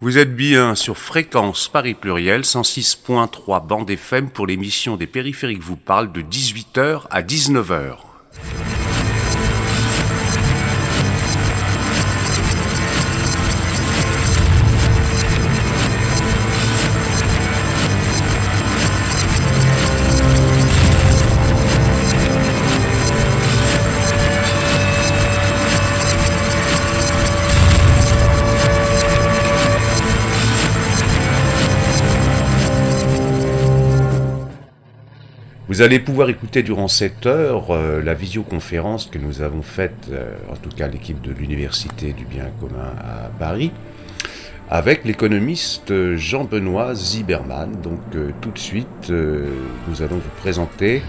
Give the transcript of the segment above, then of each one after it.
Vous êtes bien sur Fréquence Paris Pluriel 106.3 bande FM pour l'émission des périphériques vous parle de 18h à 19h. Vous allez pouvoir écouter durant cette heure euh, la visioconférence que nous avons faite, euh, en tout cas l'équipe de l'Université du bien commun à Paris, avec l'économiste Jean-Benoît Zieberman. Donc euh, tout de suite, nous allons vous présenter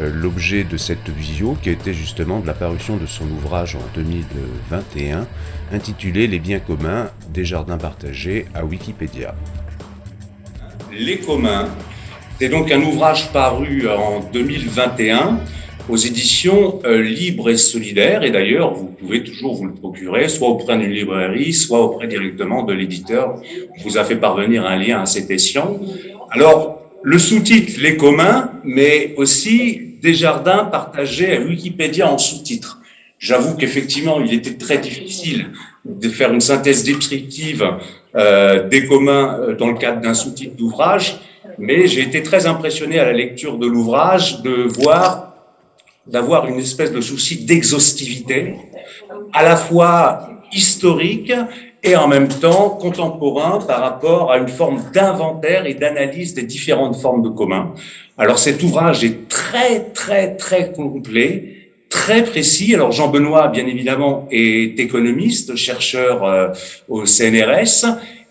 l'objet de cette visio qui était justement de la parution de son ouvrage en 2021 intitulé Les biens communs des jardins partagés à Wikipédia. Les communs c'est donc un ouvrage paru en 2021 aux éditions euh, Libre et Solidaire. Et d'ailleurs, vous pouvez toujours vous le procurer, soit auprès d'une librairie, soit auprès directement de l'éditeur qui vous a fait parvenir un lien à cette édition. Alors, le sous-titre, les communs, mais aussi des jardins partagés à Wikipédia en sous-titre. J'avoue qu'effectivement, il était très difficile de faire une synthèse descriptive euh, des communs euh, dans le cadre d'un sous-titre d'ouvrage mais j'ai été très impressionné à la lecture de l'ouvrage de voir, d'avoir une espèce de souci d'exhaustivité, à la fois historique et en même temps contemporain par rapport à une forme d'inventaire et d'analyse des différentes formes de commun. Alors cet ouvrage est très très très complet, très précis. Alors Jean Benoît, bien évidemment, est économiste, chercheur euh, au CNRS,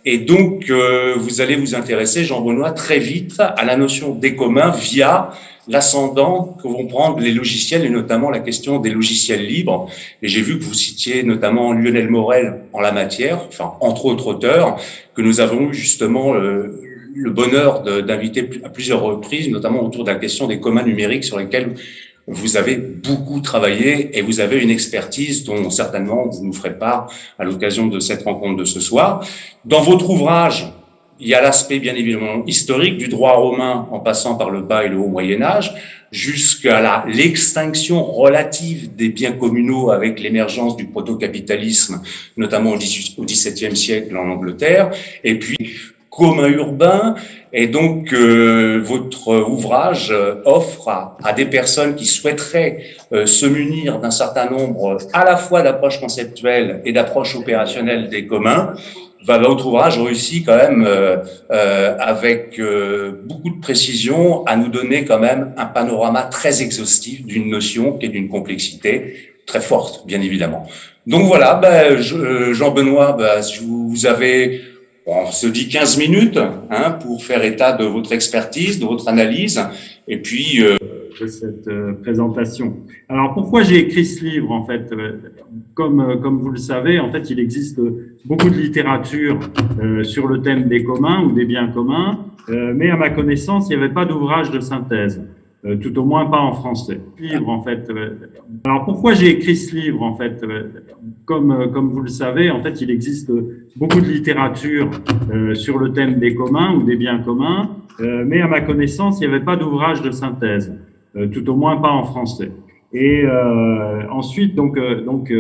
et donc, euh, vous allez vous intéresser, Jean Benoît, très vite à la notion des communs via l'ascendant que vont prendre les logiciels et notamment la question des logiciels libres. Et j'ai vu que vous citiez notamment Lionel Morel en la matière, enfin, entre autres auteurs, que nous avons eu justement euh, le bonheur d'inviter à plusieurs reprises, notamment autour de la question des communs numériques sur lesquels vous avez beaucoup travaillé et vous avez une expertise dont certainement vous nous ferez part à l'occasion de cette rencontre de ce soir. Dans votre ouvrage, il y a l'aspect bien évidemment historique du droit romain en passant par le bas et le haut Moyen Âge jusqu'à l'extinction relative des biens communaux avec l'émergence du proto-capitalisme, notamment au XVIIe siècle en Angleterre, et puis commun urbain. Et donc, euh, votre ouvrage euh, offre à, des personnes qui souhaiteraient euh, se munir d'un certain nombre à la fois d'approches conceptuelles et d'approches opérationnelles des communs. Votre ouvrage réussit quand même avec beaucoup de précision à nous donner quand même un panorama très exhaustif d'une notion qui est d'une complexité très forte, bien évidemment. Donc voilà, ben, Jean-Benoît, ben, vous avez on se dit 15 minutes hein, pour faire état de votre expertise, de votre analyse, et puis euh... de cette euh, présentation. Alors pourquoi j'ai écrit ce livre en fait? Euh, Comme euh, comme vous le savez, en fait, il existe beaucoup de littérature sur le thème des communs ou des biens communs, mais à ma connaissance, il n'y avait pas d'ouvrage de synthèse. Tout au moins pas en français. Livre en fait. alors pourquoi j'ai écrit ce livre en fait Comme comme vous le savez, en fait, il existe beaucoup de littérature euh, sur le thème des communs ou des biens communs, euh, mais à ma connaissance, il n'y avait pas d'ouvrage de synthèse, euh, tout au moins pas en français. Et ensuite, donc, donc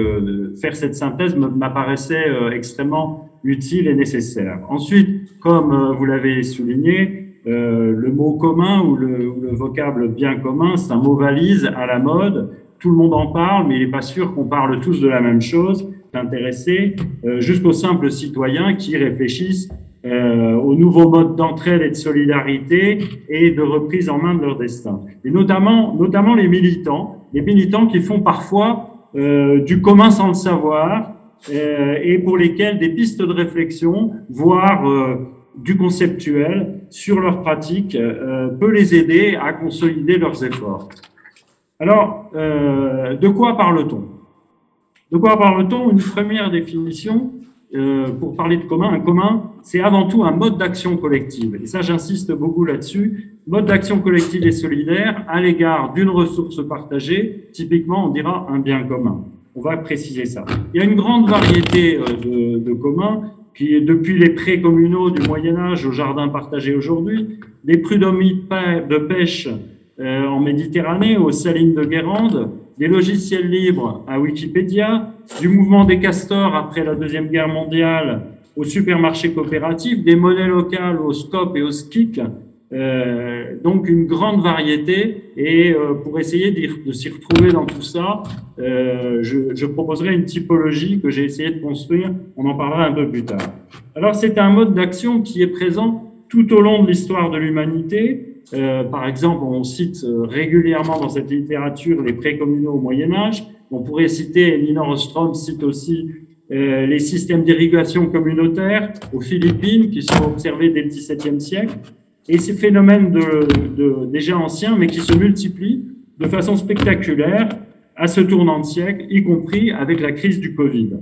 faire cette synthèse m'apparaissait extrêmement utile et nécessaire. Ensuite, comme vous l'avez souligné, le mot commun ou le, ou le vocable bien commun, c'est un mot valise à la mode. Tout le monde en parle, mais il n'est pas sûr qu'on parle tous de la même chose intéressés, euh, jusqu'aux simples citoyens qui réfléchissent euh, aux nouveaux modes d'entraide et de solidarité et de reprise en main de leur destin. Et notamment, notamment les militants, les militants qui font parfois euh, du commun sans le savoir et pour lesquels des pistes de réflexion, voire du conceptuel sur leur pratique, peut les aider à consolider leurs efforts. Alors, de quoi parle-t-on? De quoi parle-t-on? Une première définition, euh, pour parler de commun, un commun, c'est avant tout un mode d'action collective. Et ça, j'insiste beaucoup là-dessus. Mode d'action collective et solidaire à l'égard d'une ressource partagée, typiquement, on dira un bien commun. On va préciser ça. Il y a une grande variété euh, de communs qui depuis les prés communaux du Moyen Âge au jardin partagé aujourd'hui, des prud'hommes de pêche euh, en Méditerranée, aux salines de Guérande, des logiciels libres à Wikipédia, du mouvement des castors après la Deuxième Guerre mondiale au supermarché coopératif, des monnaies locales au SCOP et au SKIC, donc une grande variété. Et euh, pour essayer de s'y retrouver dans tout ça, euh, je, proposerai une typologie que j'ai essayé de construire. On en parlera un peu plus tard. Alors c'est un mode d'action qui est présent tout au long de l'histoire de l'humanité. Euh, par exemple, on cite régulièrement dans cette littérature les précommunaux au Moyen Âge. On pourrait citer, Elinor Ostrom cite aussi euh, les systèmes d'irrigation communautaire aux Philippines qui sont observés dès le XVIIe siècle et ces phénomènes de, de, déjà anciens, mais qui se multiplient de façon spectaculaire à ce tournant de siècle, y compris avec la crise du Covid.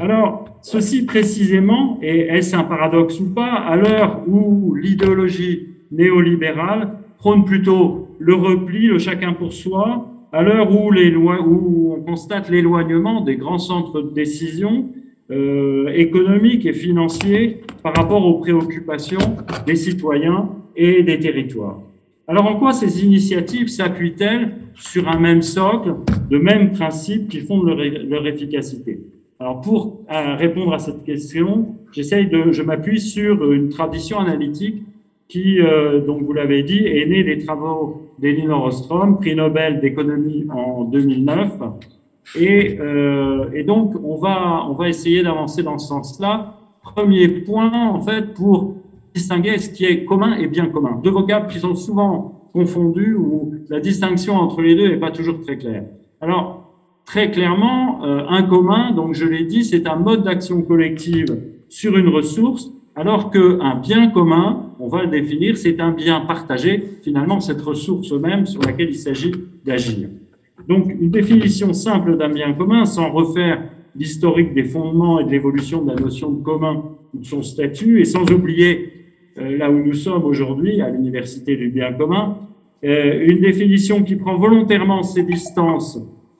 Alors, ceci précisément, et est-ce un paradoxe ou pas, à l'heure où l'idéologie néolibérale prône plutôt le repli, le chacun pour soi, à l'heure où, où on constate l'éloignement des grands centres de décision, euh, économiques et financiers par rapport aux préoccupations des citoyens et des territoires. Alors en quoi ces initiatives s'appuient-elles sur un même socle, de mêmes principes qui fondent leur, efficacité? Alors pour euh, répondre à cette question, j'essaye de, je m'appuie sur une tradition analytique qui, euh, donc vous l'avez dit, est née des travaux d'Elinor Ostrom, prix Nobel d'économie en 2009, et, euh, et, donc, on va, on va essayer d'avancer dans ce sens-là. Premier point, en fait, pour distinguer ce qui est commun et bien commun. Deux vocables qui sont souvent confondus où la distinction entre les deux n'est pas toujours très claire. Alors, très clairement, euh, un commun, donc je l'ai dit, c'est un mode d'action collective sur une ressource, alors qu'un bien commun, on va le définir, c'est un bien partagé, finalement, cette ressource même sur laquelle il s'agit d'agir. Donc, une définition simple d'un bien commun, sans refaire l'historique des fondements et de l'évolution de la notion de commun ou de son statut, et sans oublier euh, là où nous sommes aujourd'hui, à l'université du bien commun, euh, une définition qui prend volontairement ses distances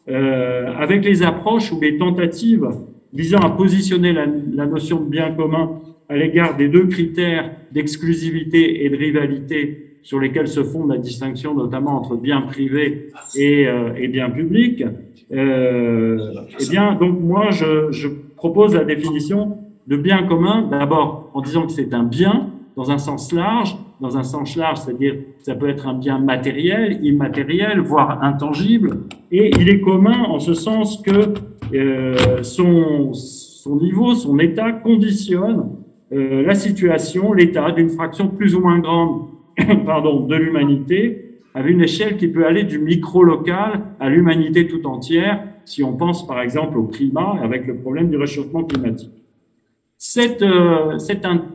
euh, avec les approches ou les tentatives visant à positionner la, la notion de bien commun à l'égard des deux critères d'exclusivité et de rivalité sur lesquels se fonde la distinction notamment entre biens privés et, euh, et euh, eh bien, donc moi, je, propose la définition de bien commun, d'abord en disant que c'est un bien dans un sens large, dans un sens large, c'est-à-dire ça peut être un bien matériel, immatériel, voire intangible, et il est commun en ce sens que euh, son, son niveau, son état conditionne euh, la situation, l'état d'une fraction plus ou moins grande pardon, de l'humanité à une échelle qui peut aller du micro-local à l'humanité tout entière, si on pense par exemple au climat avec le problème du réchauffement climatique. Cette, euh,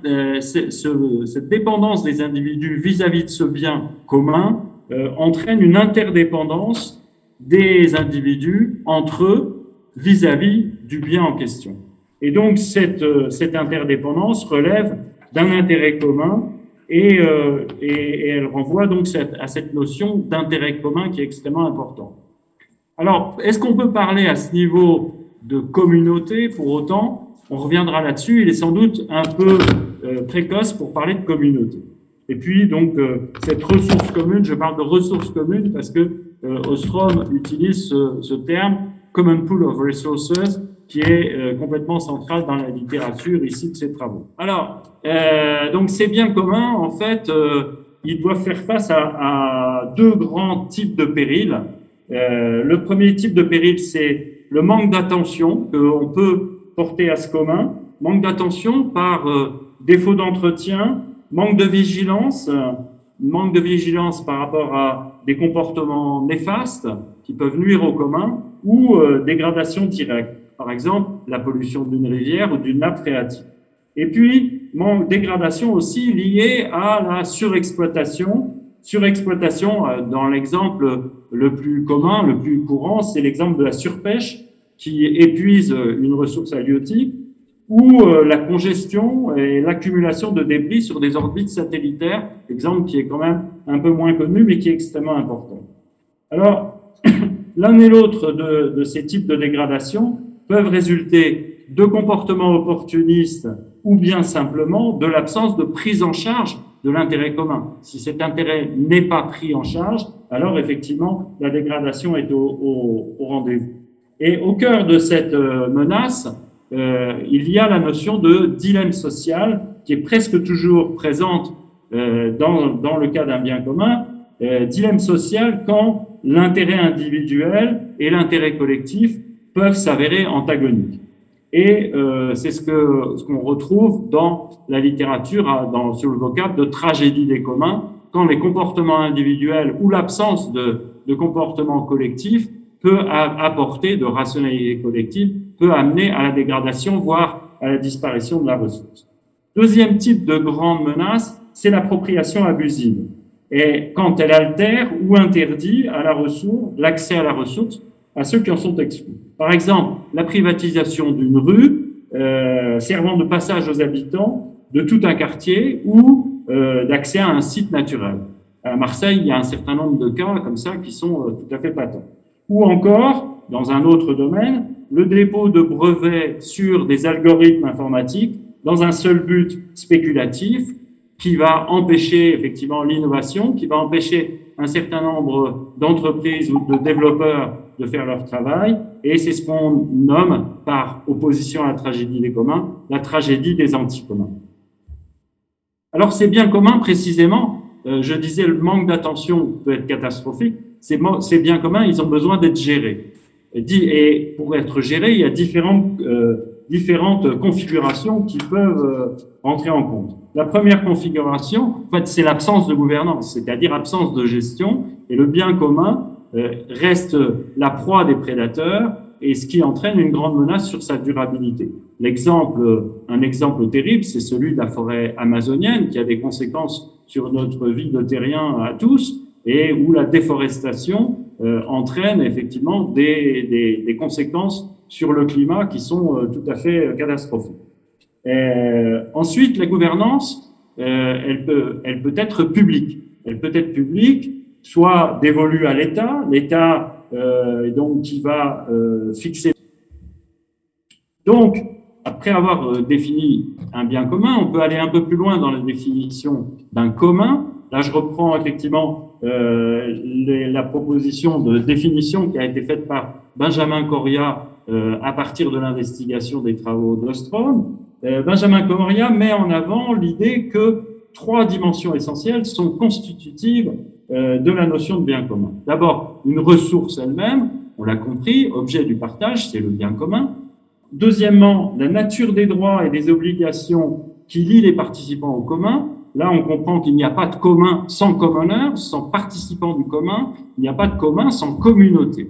euh, ce, cette dépendance des individus vis-à-vis de ce bien commun euh, entraîne une interdépendance des individus entre eux vis-à-vis du bien en question. Et donc cette, cette interdépendance relève d'un intérêt commun et, euh, et, elle renvoie donc cette, à cette notion d'intérêt commun qui est extrêmement important. Alors, est-ce qu'on peut parler à ce niveau de communauté pour autant? On reviendra là-dessus. Il est sans doute un peu euh, précoce pour parler de communauté. Et puis, donc, euh, cette ressource commune, je parle de ressources communes parce que euh, Ostrom utilise ce, ce, terme Common Pool of Resources qui est euh, complètement central dans la littérature ici de ses travaux. Alors, euh, donc ces biens communs, en fait, euh, ils doivent faire face à, deux grands types de périls. Le premier type de péril, c'est le manque d'attention qu'on peut porter à ce commun, manque d'attention par défaut d'entretien, manque de vigilance, manque de vigilance par rapport à des comportements néfastes qui peuvent nuire au commun ou dégradation directe par exemple la pollution d'une rivière ou d'une nappe phréatique. Et puis, mon dégradation aussi liée à la surexploitation. Surexploitation, euh, dans l'exemple le plus commun, le plus courant, c'est l'exemple de la surpêche qui épuise une ressource halieutique ou euh, la congestion et l'accumulation de débris sur des orbites satellitaires, exemple qui est quand même un peu moins connu mais qui est extrêmement important. Alors, l'un et l'autre de, ces types de dégradation peuvent résulter de comportements opportunistes ou bien simplement de l'absence de prise en charge de l'intérêt commun. Si cet intérêt n'est pas pris en charge, alors effectivement, la dégradation est au, rendez-vous. Et au cœur de cette euh, menace, euh, il y a la notion de dilemme social qui est presque toujours présente euh, dans, dans, le cas d'un bien commun. dilemme social quand l'intérêt individuel et l'intérêt collectif peuvent s'avérer antagoniques. Et euh, c'est ce que ce qu'on retrouve dans la littérature, dans, sur le vocable de tragédie des communs, quand les comportements individuels ou l'absence de, de comportements collectifs peut apporter de rationalité collective, peut amener à la dégradation, voire à la disparition de la ressource. Deuxième type de grande menace, c'est l'appropriation abusive. Et quand elle altère ou interdit à la ressource, l'accès à la ressource à ceux qui en sont exclus. Par exemple, la privatisation d'une rue euh, servant de passage aux habitants de tout un quartier ou euh, d'accès à un site naturel. À Marseille, il y a un certain nombre de cas comme ça qui sont euh, tout à fait patents. Ou encore, dans un autre domaine, le dépôt de brevets sur des algorithmes informatiques dans un seul but spéculatif qui va empêcher effectivement l'innovation, qui va empêcher un certain nombre d'entreprises ou de développeurs de faire leur travail, et c'est ce qu'on nomme, par opposition à la tragédie des communs, la tragédie des anticommuns. Alors ces biens communs, précisément, euh, je disais le manque d'attention peut être catastrophique, ces, biens communs, ils ont besoin d'être gérés. Et, pour être gérés, il y a différentes, euh, différentes configurations qui peuvent euh, entrer en compte. La première configuration, en fait, c'est l'absence de gouvernance, c'est-à-dire absence de gestion, et le bien commun reste la proie des prédateurs et ce qui entraîne une grande menace sur sa durabilité. L'exemple, un exemple terrible, c'est celui de la forêt amazonienne qui a des conséquences sur notre vie de terrien à tous et où la déforestation euh, entraîne effectivement des, des, des, conséquences sur le climat qui sont euh, tout à fait catastrophiques. ensuite, la gouvernance, elle, peut, elle peut être publique. Elle peut être publique soit dévolu à l'État, l'État euh, donc qui va euh, fixer. Donc, après avoir euh, défini un bien commun, on peut aller un peu plus loin dans la définition d'un commun. Là, je reprends effectivement euh, la proposition de définition qui a été faite par Benjamin Coria euh, à partir de l'investigation des travaux d'Ostrom. Benjamin Coria met en avant l'idée que trois dimensions essentielles sont constitutives euh, de la notion de bien commun. D'abord, une ressource elle-même, on l'a compris, objet du partage, c'est le bien commun. Deuxièmement, la nature des droits et des obligations qui lient les participants au commun. Là, on comprend qu'il n'y a pas de commun sans commoneur, sans participant du commun, il n'y a pas de commun sans communauté.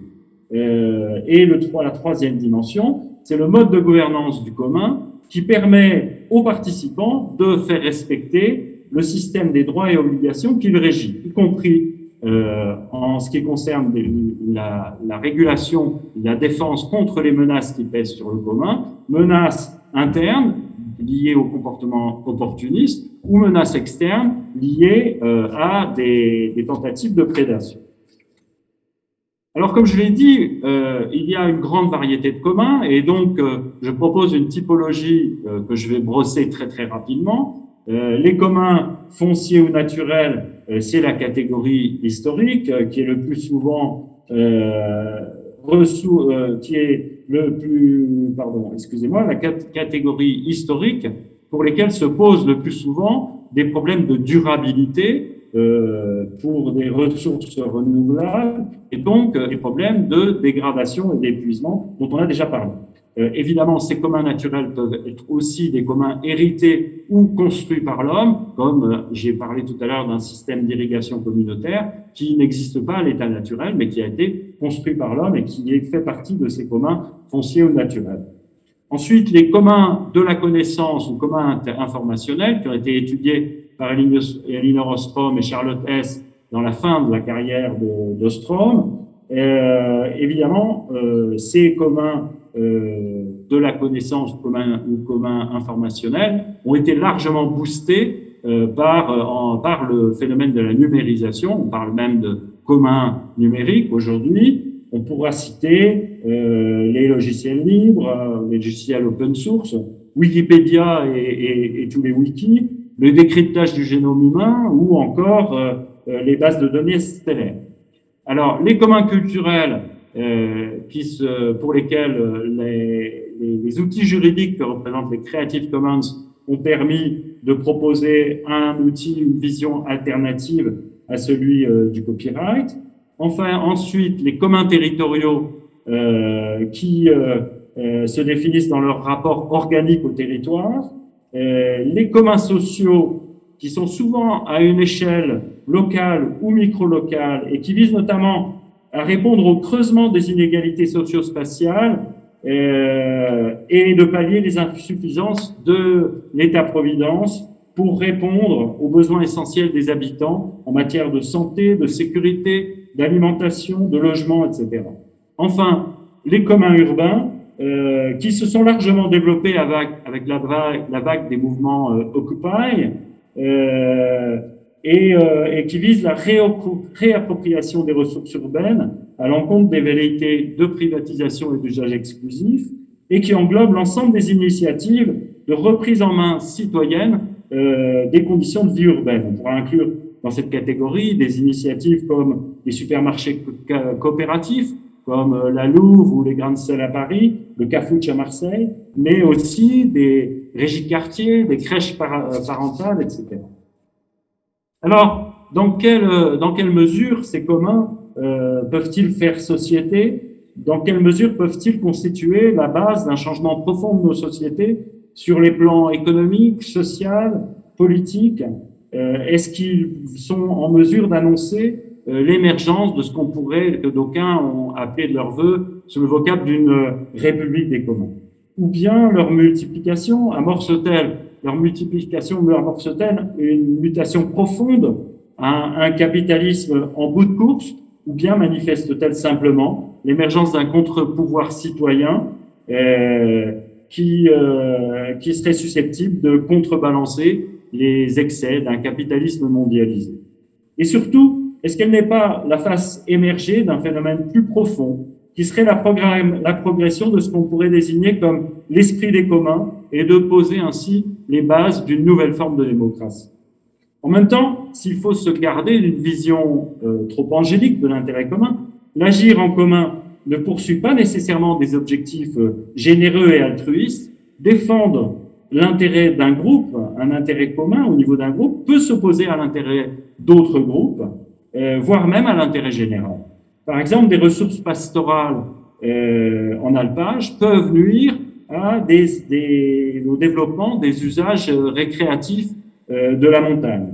Euh, et le, la troisième dimension, c'est le mode de gouvernance du commun qui permet aux participants de faire respecter le système des droits et obligations qu'il régit, y compris euh, en ce qui concerne la, la, régulation, la défense contre les menaces qui pèsent sur le commun, menaces internes liées au comportement opportuniste ou menaces externes liées euh, à des, tentatives de prédation. Alors, comme je l'ai dit, euh, il y a une grande variété de communs et donc je propose une typologie que je vais brosser très très rapidement euh, les communs fonciers ou naturels, euh, c'est la catégorie historique euh, qui est le plus souvent qui est le plus, pardon, excusez-moi, la catégorie historique pour lesquelles se posent le plus souvent des problèmes de durabilité pour des ressources renouvelables et donc des problèmes de dégradation et d'épuisement dont on a déjà parlé. Euh, évidemment, ces communs naturels peuvent être aussi des communs hérités ou construits par l'homme, comme euh, j'ai parlé tout à l'heure d'un système d'irrigation communautaire qui n'existe pas à l'état naturel, mais qui a été construit par l'homme et qui fait partie de ces communs fonciers ou naturels. Ensuite, les communs de la connaissance ou communs informationnels qui ont été étudiés par Elinor Ostrom et Charlotte Hess dans la fin de la carrière d'Ostrom. Euh, évidemment, euh, ces communs euh, de la connaissance commun ou commun informationnel ont été largement boostés euh, par, euh, en, par le phénomène de la numérisation. On parle même de commun numérique aujourd'hui. On pourra citer euh, les logiciels libres, les logiciels open source, Wikipédia et, tous les wikis, le décryptage du génome humain ou encore les bases de données stellaires. Alors, les communs culturels qui se, pour lesquels les, les, outils juridiques que représentent les Creative Commons ont permis de proposer un outil, une vision alternative à celui du copyright. Enfin, ensuite, les communs territoriaux euh, qui euh, euh, se définissent dans leur rapport organique au territoire, les communs sociaux qui sont souvent à une échelle locale ou micro-locale et qui visent notamment à répondre au creusement des inégalités socio-spatiales et de pallier les insuffisances de l'État-providence pour répondre aux besoins essentiels des habitants en matière de santé, de sécurité, d'alimentation, de logement, etc. Enfin, les communs urbains, euh, qui se sont largement développés avec, avec la, vague, la vague des mouvements euh, Occupy, euh, et, euh, et, qui visent la réappropriation des ressources urbaines à l'encontre des velléités de privatisation et d'usage exclusif, et qui englobent l'ensemble des initiatives de reprise en main citoyenne euh, des conditions de vie urbaine. On pourra inclure dans cette catégorie des initiatives comme les supermarchés coopératifs, comme euh, la Louvre ou les Grandes Salles à Paris, le Cafouche à Marseille, mais aussi des régies quartiers, des crèches euh, parentales, etc. Alors, dans quelle, dans quelle mesure ces communs euh, peuvent-ils faire société? Dans quelle mesure peuvent-ils constituer la base d'un changement profond de nos sociétés sur les plans économiques, social, politiques euh, est-ce qu'ils sont en mesure d'annoncer euh, l'émergence de ce qu'on pourrait, que d'aucuns ont appelé de leur vœu, sous le vocable d'une euh, république des communs? Ou bien leur multiplication amorce-t-elle, leur multiplication amorce-t-elle une mutation profonde, un, un capitalisme en bout de course, ou bien manifeste-t-elle simplement l'émergence d'un contre-pouvoir citoyen euh, qui, euh, qui serait susceptible de contrebalancer les excès d'un capitalisme mondialisé. Et surtout, est-ce qu'elle n'est pas la face émergée d'un phénomène plus profond qui serait la, la progression de ce qu'on pourrait désigner comme l'esprit des communs et de poser ainsi les bases d'une nouvelle forme de démocratie. En même temps, s'il faut se garder d'une vision euh, trop angélique de l'intérêt commun, l'agir en commun ne poursuit pas nécessairement des objectifs euh, généreux et altruistes, défendre l'intérêt d'un groupe, un intérêt commun au niveau d'un groupe, peut s'opposer à l'intérêt d'autres groupes, euh, voire même à l'intérêt général. Par exemple, des ressources pastorales en alpage peuvent nuire à des, des, au développement des usages récréatifs euh, de la montagne.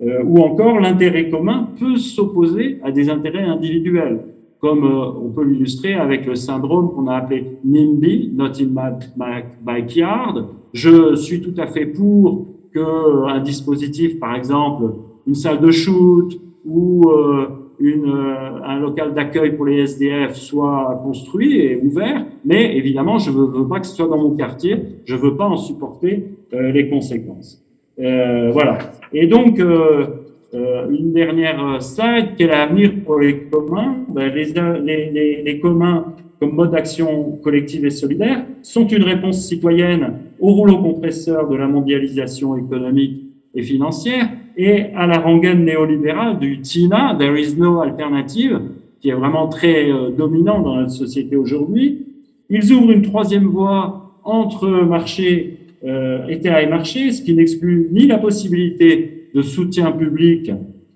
Euh, ou encore, l'intérêt commun peut s'opposer à des intérêts individuels, comme euh, on peut l'illustrer avec le syndrome qu'on a appelé NIMBY, Not in my backyard, je suis tout à fait pour qu'un dispositif, par exemple, une salle de shoot ou euh, euh, un local d'accueil pour les SDF soit construit et ouvert, mais évidemment, je ne veux, pas que ce soit dans mon quartier, je ne veux pas en supporter euh, les conséquences. voilà. Et donc, une dernière slide, quel l'avenir pour les communs ben, les communs comme mode d'action collective et solidaire sont une réponse citoyenne au rouleau compresseur de la mondialisation économique et financière et à la rengaine néolibérale du TINA, There is no alternative, qui est vraiment très euh, dominant dans notre société aujourd'hui. Ils ouvrent une troisième voie entre marché, euh, État et marché, ce qui n'exclut ni la possibilité de soutien public,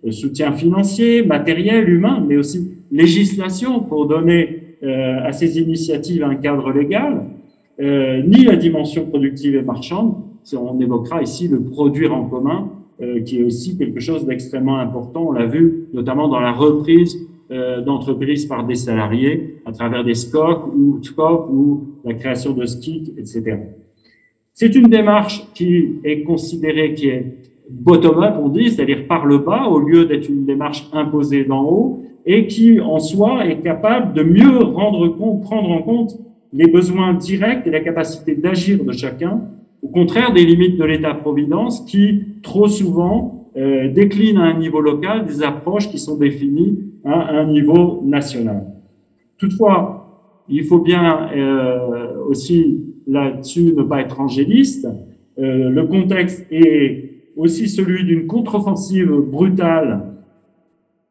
de soutien financier, matériel, humain, mais aussi législation pour donner euh, à ces initiatives un cadre légal, euh, ni la dimension productive et marchande. On évoquera ici le produire en commun, euh, qui est aussi quelque chose d'extrêmement important. On l'a vu notamment dans la reprise d'entreprises par des salariés à travers des SCOC ou SCOC ou la création de SKIC, etc. C'est une démarche qui est considérée, qui est bottom-up, on dit, c'est-à-dire par le bas, au lieu d'être une démarche imposée d'en haut, et qui en soi est capable de mieux rendre compte, prendre en compte les besoins directs et la capacité d'agir de chacun, au contraire des limites de l'État-providence qui, trop souvent, euh, déclinent à un niveau local des approches qui sont définies à un niveau national. Toutefois, il faut bien euh, aussi là-dessus ne pas être angéliste. Euh, le contexte est aussi celui d'une contre-offensive brutale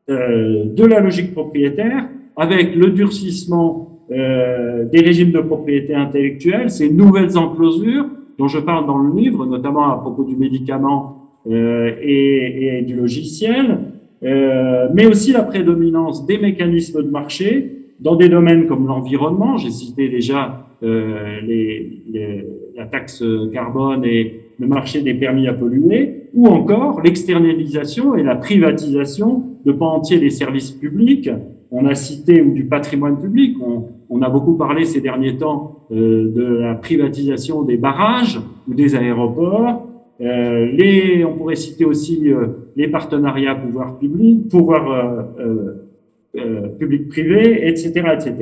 euh, de la logique propriétaire, avec le durcissement euh, des régimes de propriété intellectuelle, ces nouvelles enclosures dont je parle dans le livre, notamment à propos du médicament euh, et, du logiciel, euh, mais aussi la prédominance des mécanismes de marché dans des domaines comme l'environnement. J'ai cité déjà euh, la taxe carbone et le marché des permis à polluer, ou encore l'externalisation et la privatisation de pans entiers des services publics. On a cité ou du patrimoine public. On, on a beaucoup parlé ces derniers temps euh, de la privatisation des barrages ou des aéroports. Euh, les, on pourrait citer aussi euh, les partenariats pouvoir public, pouvoir euh, euh, public-privé, etc., etc.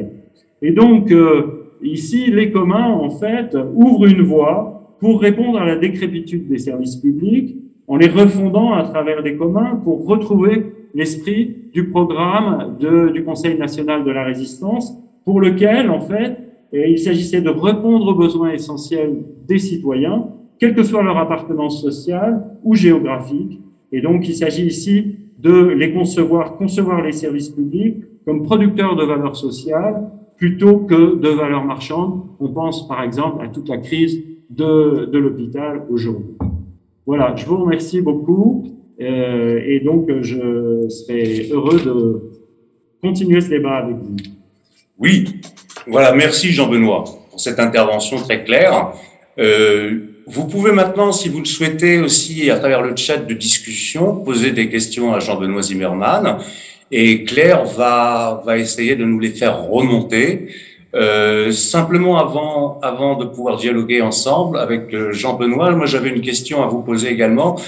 Et donc ici, les communs en fait ouvrent une voie pour répondre à la décrépitude des services publics en les refondant à travers des communs pour retrouver l'esprit du programme du Conseil national de la résistance, pour lequel, en fait, il s'agissait de répondre aux besoins essentiels des citoyens, quelle que soit leur appartenance sociale ou géographique. Et donc, il s'agit ici de les concevoir, concevoir les services publics comme producteurs de valeurs sociales plutôt que de valeurs marchandes. On pense par exemple à toute la crise de, de l'hôpital aujourd'hui. Voilà, je vous remercie beaucoup euh, et donc je serai heureux de continuer ce débat avec vous. Oui, voilà, merci Jean-Benoît pour cette intervention très claire. Euh, vous pouvez maintenant, si vous le souhaitez aussi, à travers le chat de discussion, poser des questions à Jean-Benoît Zimmermann et Claire va, va essayer de nous les faire remonter. Euh, simplement avant, avant de pouvoir dialoguer ensemble avec Jean-Benoît, moi j'avais une question à vous poser également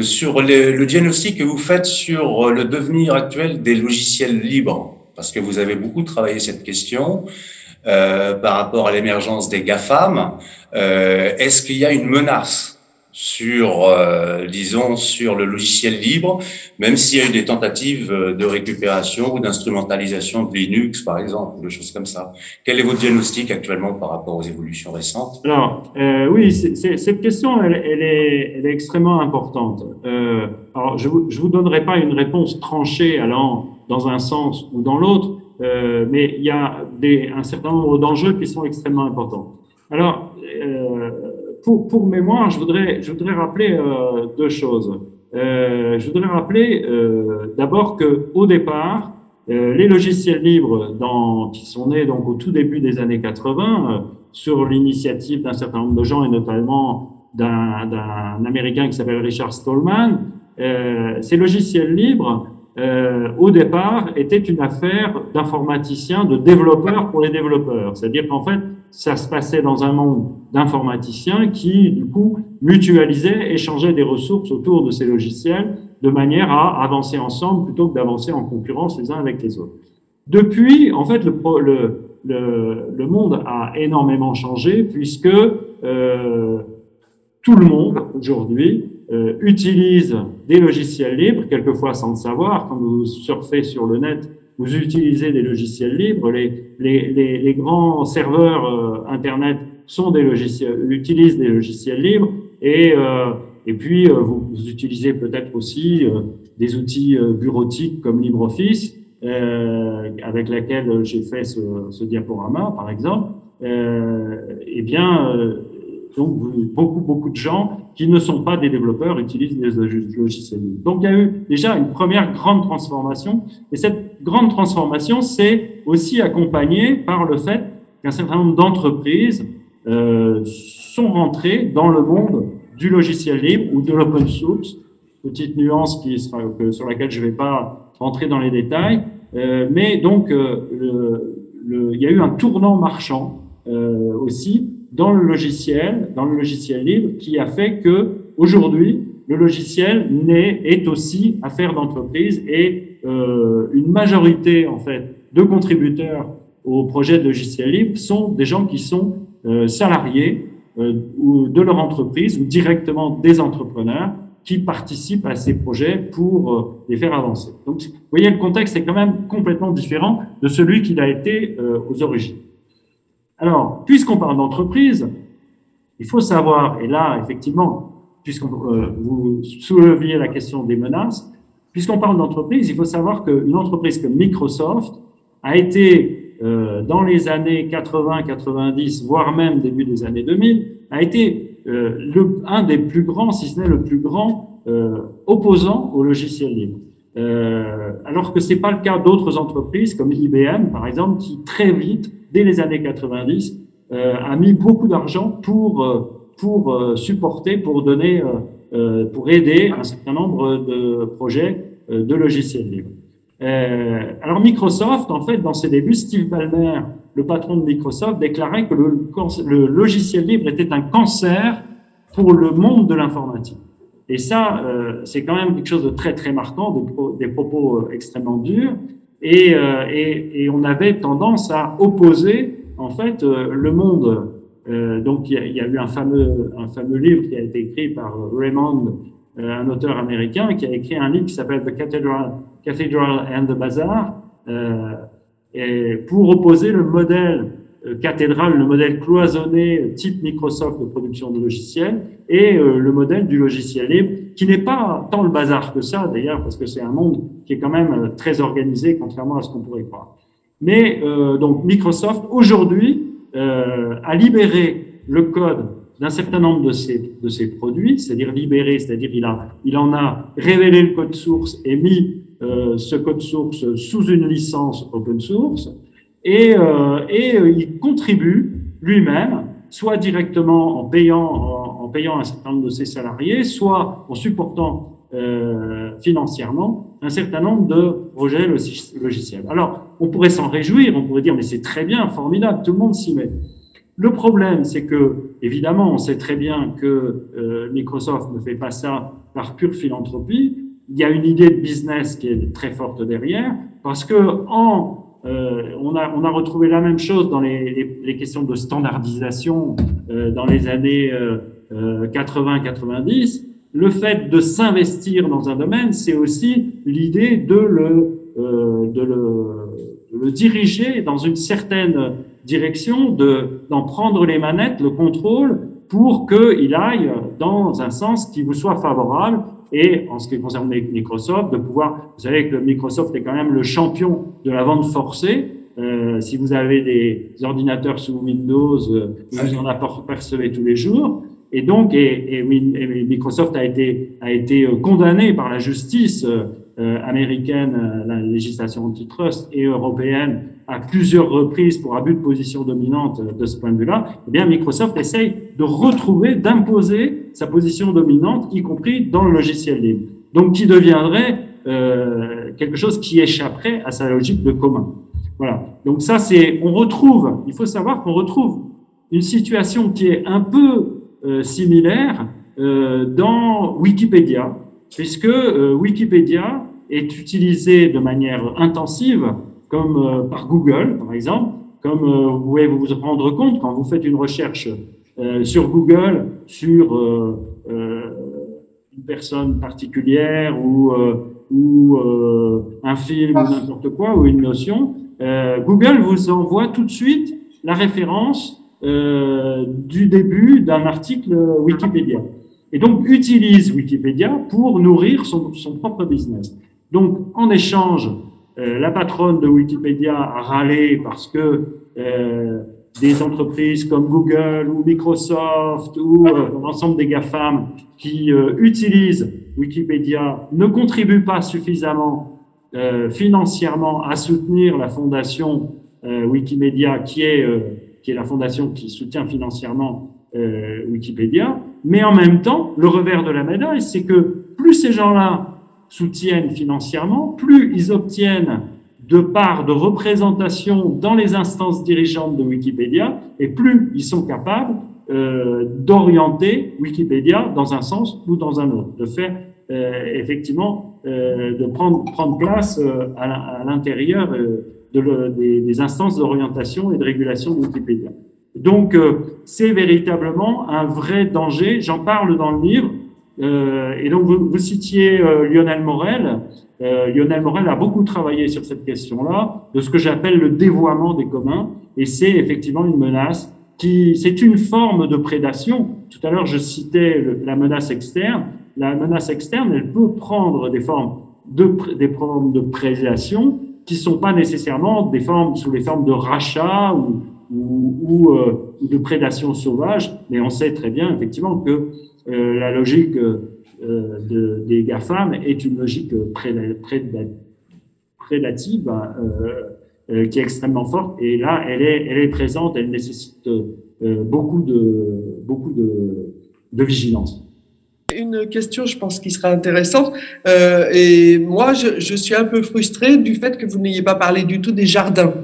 sur le, diagnostic que vous faites sur le devenir actuel des logiciels libres, parce que vous avez beaucoup travaillé cette question euh, par rapport à l'émergence des GAFAM. Euh, Est-ce qu'il y a une menace sur, euh, disons, sur le logiciel libre, même s'il y a eu des tentatives euh, de récupération ou d'instrumentalisation de Linux, par exemple, ou de choses comme ça. Quel est votre diagnostic actuellement par rapport aux évolutions récentes? Alors, euh, oui, cette question, elle, elle, est, elle, est, extrêmement importante. Euh, alors, je ne vous donnerai pas une réponse tranchée allant dans un sens ou dans l'autre, euh, mais il y a des, un certain nombre d'enjeux qui sont extrêmement importants. Alors, euh, pour, pour, mémoire, je voudrais, je voudrais rappeler euh, deux choses. Euh, je voudrais rappeler euh, d'abord que au départ, euh, les logiciels libres dans, qui sont nés donc au tout début des années 80, euh, sur l'initiative d'un certain nombre de gens et notamment d'un Américain qui s'appelle Richard Stallman, ces logiciels libres euh, au départ, était une affaire d'informaticiens, de développeurs pour les développeurs. C'est-à-dire qu'en fait, ça se passait dans un monde d'informaticiens qui, du coup, mutualisaient, échangeaient des ressources autour de ces logiciels de manière à avancer ensemble plutôt que d'avancer en concurrence les uns avec les autres. Depuis, en fait, le, le, le, monde a énormément changé puisque euh, tout le monde aujourd'hui euh, utilisent des logiciels libres, quelquefois sans le savoir. Quand vous surfez sur le net, vous utilisez des logiciels libres. Les, les, les, les grands serveurs euh, Internet sont des logiciels, utilisent des logiciels libres et, euh, et puis euh, vous, vous, utilisez peut-être aussi euh, des outils euh, bureautiques comme LibreOffice, avec laquelle j'ai fait ce, ce, diaporama, par exemple. eh bien, donc, beaucoup, beaucoup de gens qui ne sont pas des développeurs utilisent des logiciels libres. Donc, il y a eu déjà une première grande transformation. Et cette grande transformation s'est aussi accompagnée par le fait qu'un certain nombre d'entreprises euh, sont rentrées dans le monde du logiciel libre ou de l'open source. Petite nuance qui sur laquelle je ne vais pas rentrer dans les détails. Euh, mais donc, euh, le, le, il y a eu un tournant marchand euh, aussi dans le logiciel, dans le logiciel libre, qui a fait que aujourd'hui le logiciel n'est est aussi affaire d'entreprise et euh, une majorité en fait de contributeurs au projet de logiciel libre sont des gens qui sont euh, salariés euh, ou de leur entreprise ou directement des entrepreneurs qui participent à ces projets pour les faire avancer. Donc, vous voyez, le contexte est quand même complètement différent de celui qu'il a été aux origines. Alors, puisqu'on parle d'entreprise, il faut savoir, et là, effectivement, puisque vous souleviez la question des menaces, puisqu'on parle d'entreprise, il faut savoir qu'une entreprise comme Microsoft a été, euh, dans les années 80, 90, voire même début des années 2000, a été euh, le, un des plus grands, si ce n'est le plus grand, euh, opposant au logiciel libre. Euh, alors que c'est pas le cas d'autres entreprises comme IBM, par exemple, qui très vite, dès les années 90, euh, a mis beaucoup d'argent pour euh, pour supporter, pour donner, pour aider un certain nombre de projets de logiciels libres. alors Microsoft, en fait, dans ses débuts, Steve Ballmer le patron de Microsoft déclarait que le, logiciel libre était un cancer pour le monde de l'informatique. Et ça, euh, c'est quand même quelque chose de très très marquant, des, propos euh, extrêmement durs. Euh, et, on avait tendance à opposer en fait le monde. Donc il y, a, eu un fameux un fameux livre qui a été écrit par Raymond, un auteur américain, qui a écrit un livre qui s'appelle The Cathedral, Cathedral and the Bazaar et pour opposer le modèle euh, cathédrale, le modèle cloisonné type Microsoft de production de logiciels et euh, le modèle du logiciel libre, qui n'est pas tant le bazar que ça d'ailleurs, parce que c'est un monde qui est quand même euh, très organisé, contrairement à ce qu'on pourrait croire. Mais donc Microsoft aujourd'hui a libéré le code d'un certain nombre de ses, de produits, c'est-à-dire libéré, c'est-à-dire il, il en a révélé le code source et mis euh, ce code source sous une licence open source et, euh, et euh, il contribue lui-même, soit directement en payant, en, payant un certain nombre de ses salariés, soit en supportant financièrement un certain nombre de projets logiciels. Alors, on pourrait s'en réjouir, on pourrait dire, mais c'est très bien, formidable, tout le monde s'y met. Le problème, c'est que, évidemment, on sait très bien que Microsoft ne fait pas ça par pure philanthropie, il y a une idée de business qui est très forte derrière, parce que euh, on, a, retrouvé la même chose dans les, les, questions de standardisation euh, dans les années 80-90. Euh, le fait de s'investir dans un domaine, c'est aussi l'idée de le, de le, de le diriger dans une certaine direction, de d'en prendre les manettes, le contrôle, pour qu'il aille dans un sens qui vous soit favorable et en ce qui concerne Microsoft, de pouvoir, vous savez que Microsoft est quand même le champion de la vente forcée. Euh, si vous avez des ordinateurs sous Windows, euh, vous en apercevez tous les jours. Et donc, Microsoft a été, a euh, condamné par la justice euh, américaine, la législation antitrust et européenne à plusieurs reprises pour abus de position dominante de ce point de vue-là, eh bien Microsoft essaye de retrouver, d'imposer sa position dominante, y compris dans le logiciel libre. Donc qui deviendrait euh, quelque chose qui échapperait à sa logique de commun. Voilà. Donc ça, c'est, on retrouve, il faut savoir qu'on retrouve une situation qui est un peu euh, similaire euh, dans Wikipédia, puisque euh, Wikipédia est utilisé de manière intensive comme euh, par Google, par exemple, comme euh, vous pouvez vous rendre compte quand vous faites une recherche euh, sur Google sur une personne particulière ou, ou un film ou n'importe quoi ou une notion, Google vous envoie tout de suite la référence du début d'un article Wikipédia. Et donc utilise Wikipédia pour nourrir son, propre business. Donc en échange euh, la patronne de Wikipédia a râlé parce que euh, des entreprises comme Google ou Microsoft ou euh, l'ensemble des GAFAM qui utilisent Wikipédia ne contribuent pas suffisamment financièrement à soutenir la fondation Wikimedia, qui est, qui est la fondation qui soutient financièrement Wikipédia. Mais en même temps, le revers de la médaille, c'est que plus ces gens-là soutiennent financièrement, plus ils obtiennent de part de représentation dans les instances dirigeantes de Wikipédia, et plus ils sont capables euh, d'orienter Wikipédia dans un sens ou dans un autre, de faire euh, effectivement, euh, de prendre, prendre place euh, à l'intérieur euh, de des, instances d'orientation et de régulation de Wikipédia. Donc, euh, c'est véritablement un vrai danger. J'en parle dans le livre et donc vous, citiez Lionel Morel. Lionel Morel a beaucoup travaillé sur cette question-là, de ce que j'appelle le dévoiement des communs, et c'est effectivement une menace qui, c'est une forme de prédation. Tout à l'heure, je citais la menace externe. La menace externe, elle peut prendre des formes de, des formes de prédation qui sont pas nécessairement des formes sous les formes de rachat ou, ou, ou, euh, de prédation sauvage, mais on sait très bien effectivement que euh, la logique euh, de, des GAFAM est une logique prédative euh, qui est extrêmement forte. Et là elle est, elle est présente, elle nécessite beaucoup de, beaucoup de, de vigilance une question, je pense, qui sera intéressante. Euh, et moi, je, je, suis un peu frustré du fait que vous n'ayez pas parlé du tout des jardins.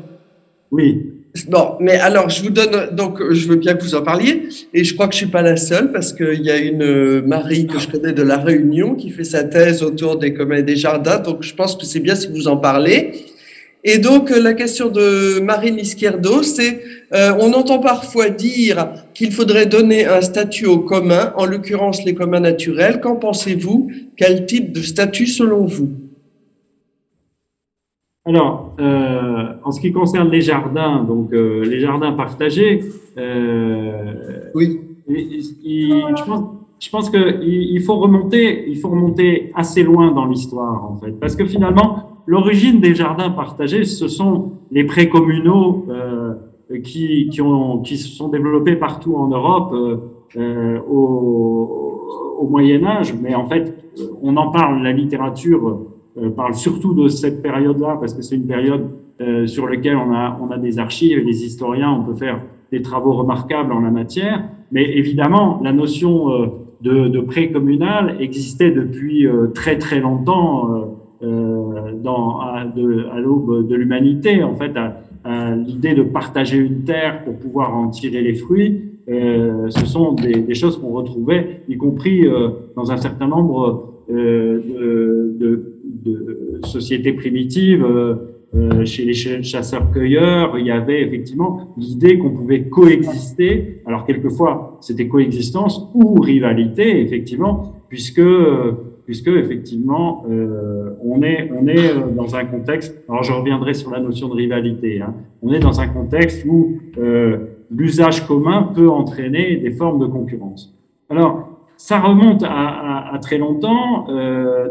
Oui. Bon, mais alors, je vous donne, donc, je veux bien que vous en parliez. Et je crois que je suis pas la seule parce qu'il y a une Marie que je connais de La Réunion qui fait sa thèse autour des communs des jardins. Donc, je pense que c'est bien si vous en parlez. Et donc, euh, la question de Marine Izquierdo, c'est euh, on entend parfois dire qu'il faudrait donner un statut aux communs, en l'occurrence les communs naturels. Qu'en pensez-vous? Quel type de statut selon vous? Alors, euh, en ce qui concerne les jardins, donc les jardins partagés, oui. je pense, je pense qu'il faut remonter, il faut remonter assez loin dans l'histoire en fait, parce que finalement, l'origine des jardins partagés, ce sont les prés communaux euh, qui, qui, ont, qui se sont développés partout en Europe euh, euh au, au, Moyen Âge. Mais en fait, on en parle, la littérature euh, parle surtout de cette période-là, parce que c'est une période euh, sur laquelle on a, on a des archives les historiens, on peut faire des travaux remarquables en la matière. Mais évidemment, la notion de, de pré communal existait depuis très très longtemps euh, dans, à, à l'aube de l'humanité, en fait, à, à l'idée de partager une terre pour pouvoir en tirer les fruits, euh, ce sont des, des choses qu'on retrouvait, y compris euh, dans un certain nombre euh, de, de, de, sociétés primitives. Euh, chez les chasseurs-cueilleurs, il y avait effectivement l'idée qu'on pouvait coexister. Alors quelquefois, c'était coexistence ou rivalité, effectivement, puisque puisque effectivement euh, on est on est euh, dans un contexte. Alors je reviendrai sur la notion de rivalité. Hein, on est dans un contexte où euh, l'usage commun peut entraîner des formes de concurrence. Alors ça remonte à, très longtemps.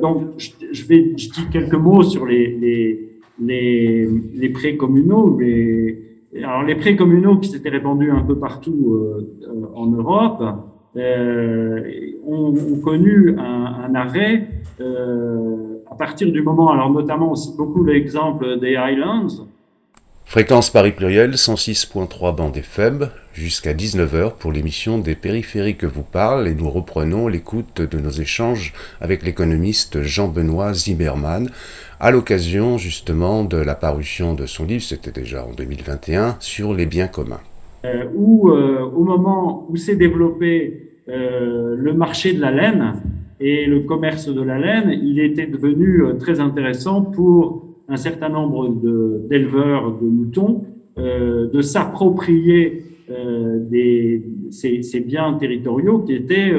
Donc je, vais je dis quelques mots sur les les les, les prés communaux. Les, alors les prés communaux qui s'étaient répandus un peu partout en Europe ont, ont, connu un, un arrêt euh, à partir du moment, alors notamment aussi beaucoup l'exemple des Highlands. Fréquence Paris pluriel 106.3 bande FM jusqu'à 19h pour l'émission des périphéries que vous parle et nous reprenons l'écoute de nos échanges avec l'économiste Jean-Benoît Zimmermann à l'occasion justement de la parution de son livre, c'était déjà en 2021, sur les biens communs. Euh, où euh, au moment où s'est développé euh, le marché de la laine et le commerce de la laine, il était devenu très intéressant pour un certain nombre d'éleveurs de, moutons de s'approprier ces, biens territoriaux qui étaient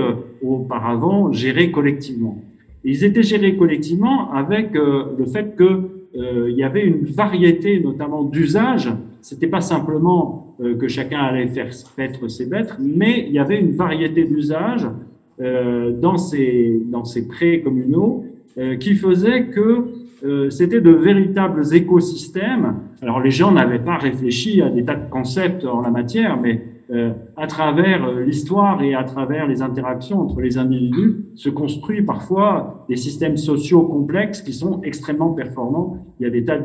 auparavant gérés collectivement. Ils étaient gérés collectivement avec le fait qu'il y avait une variété notamment d'usages. C'était pas simplement que chacun allait faire paître ses bêtes, mais il y avait une variété d'usages euh, dans ces, dans ces prés communaux euh, qui faisait que euh, c'était de véritables écosystèmes. Alors les gens n'avaient pas réfléchi à des tas de concepts en la matière, mais euh, à travers l'histoire et à travers les interactions entre les individus, se construit parfois des systèmes sociaux complexes qui sont extrêmement performants. Il y a des tas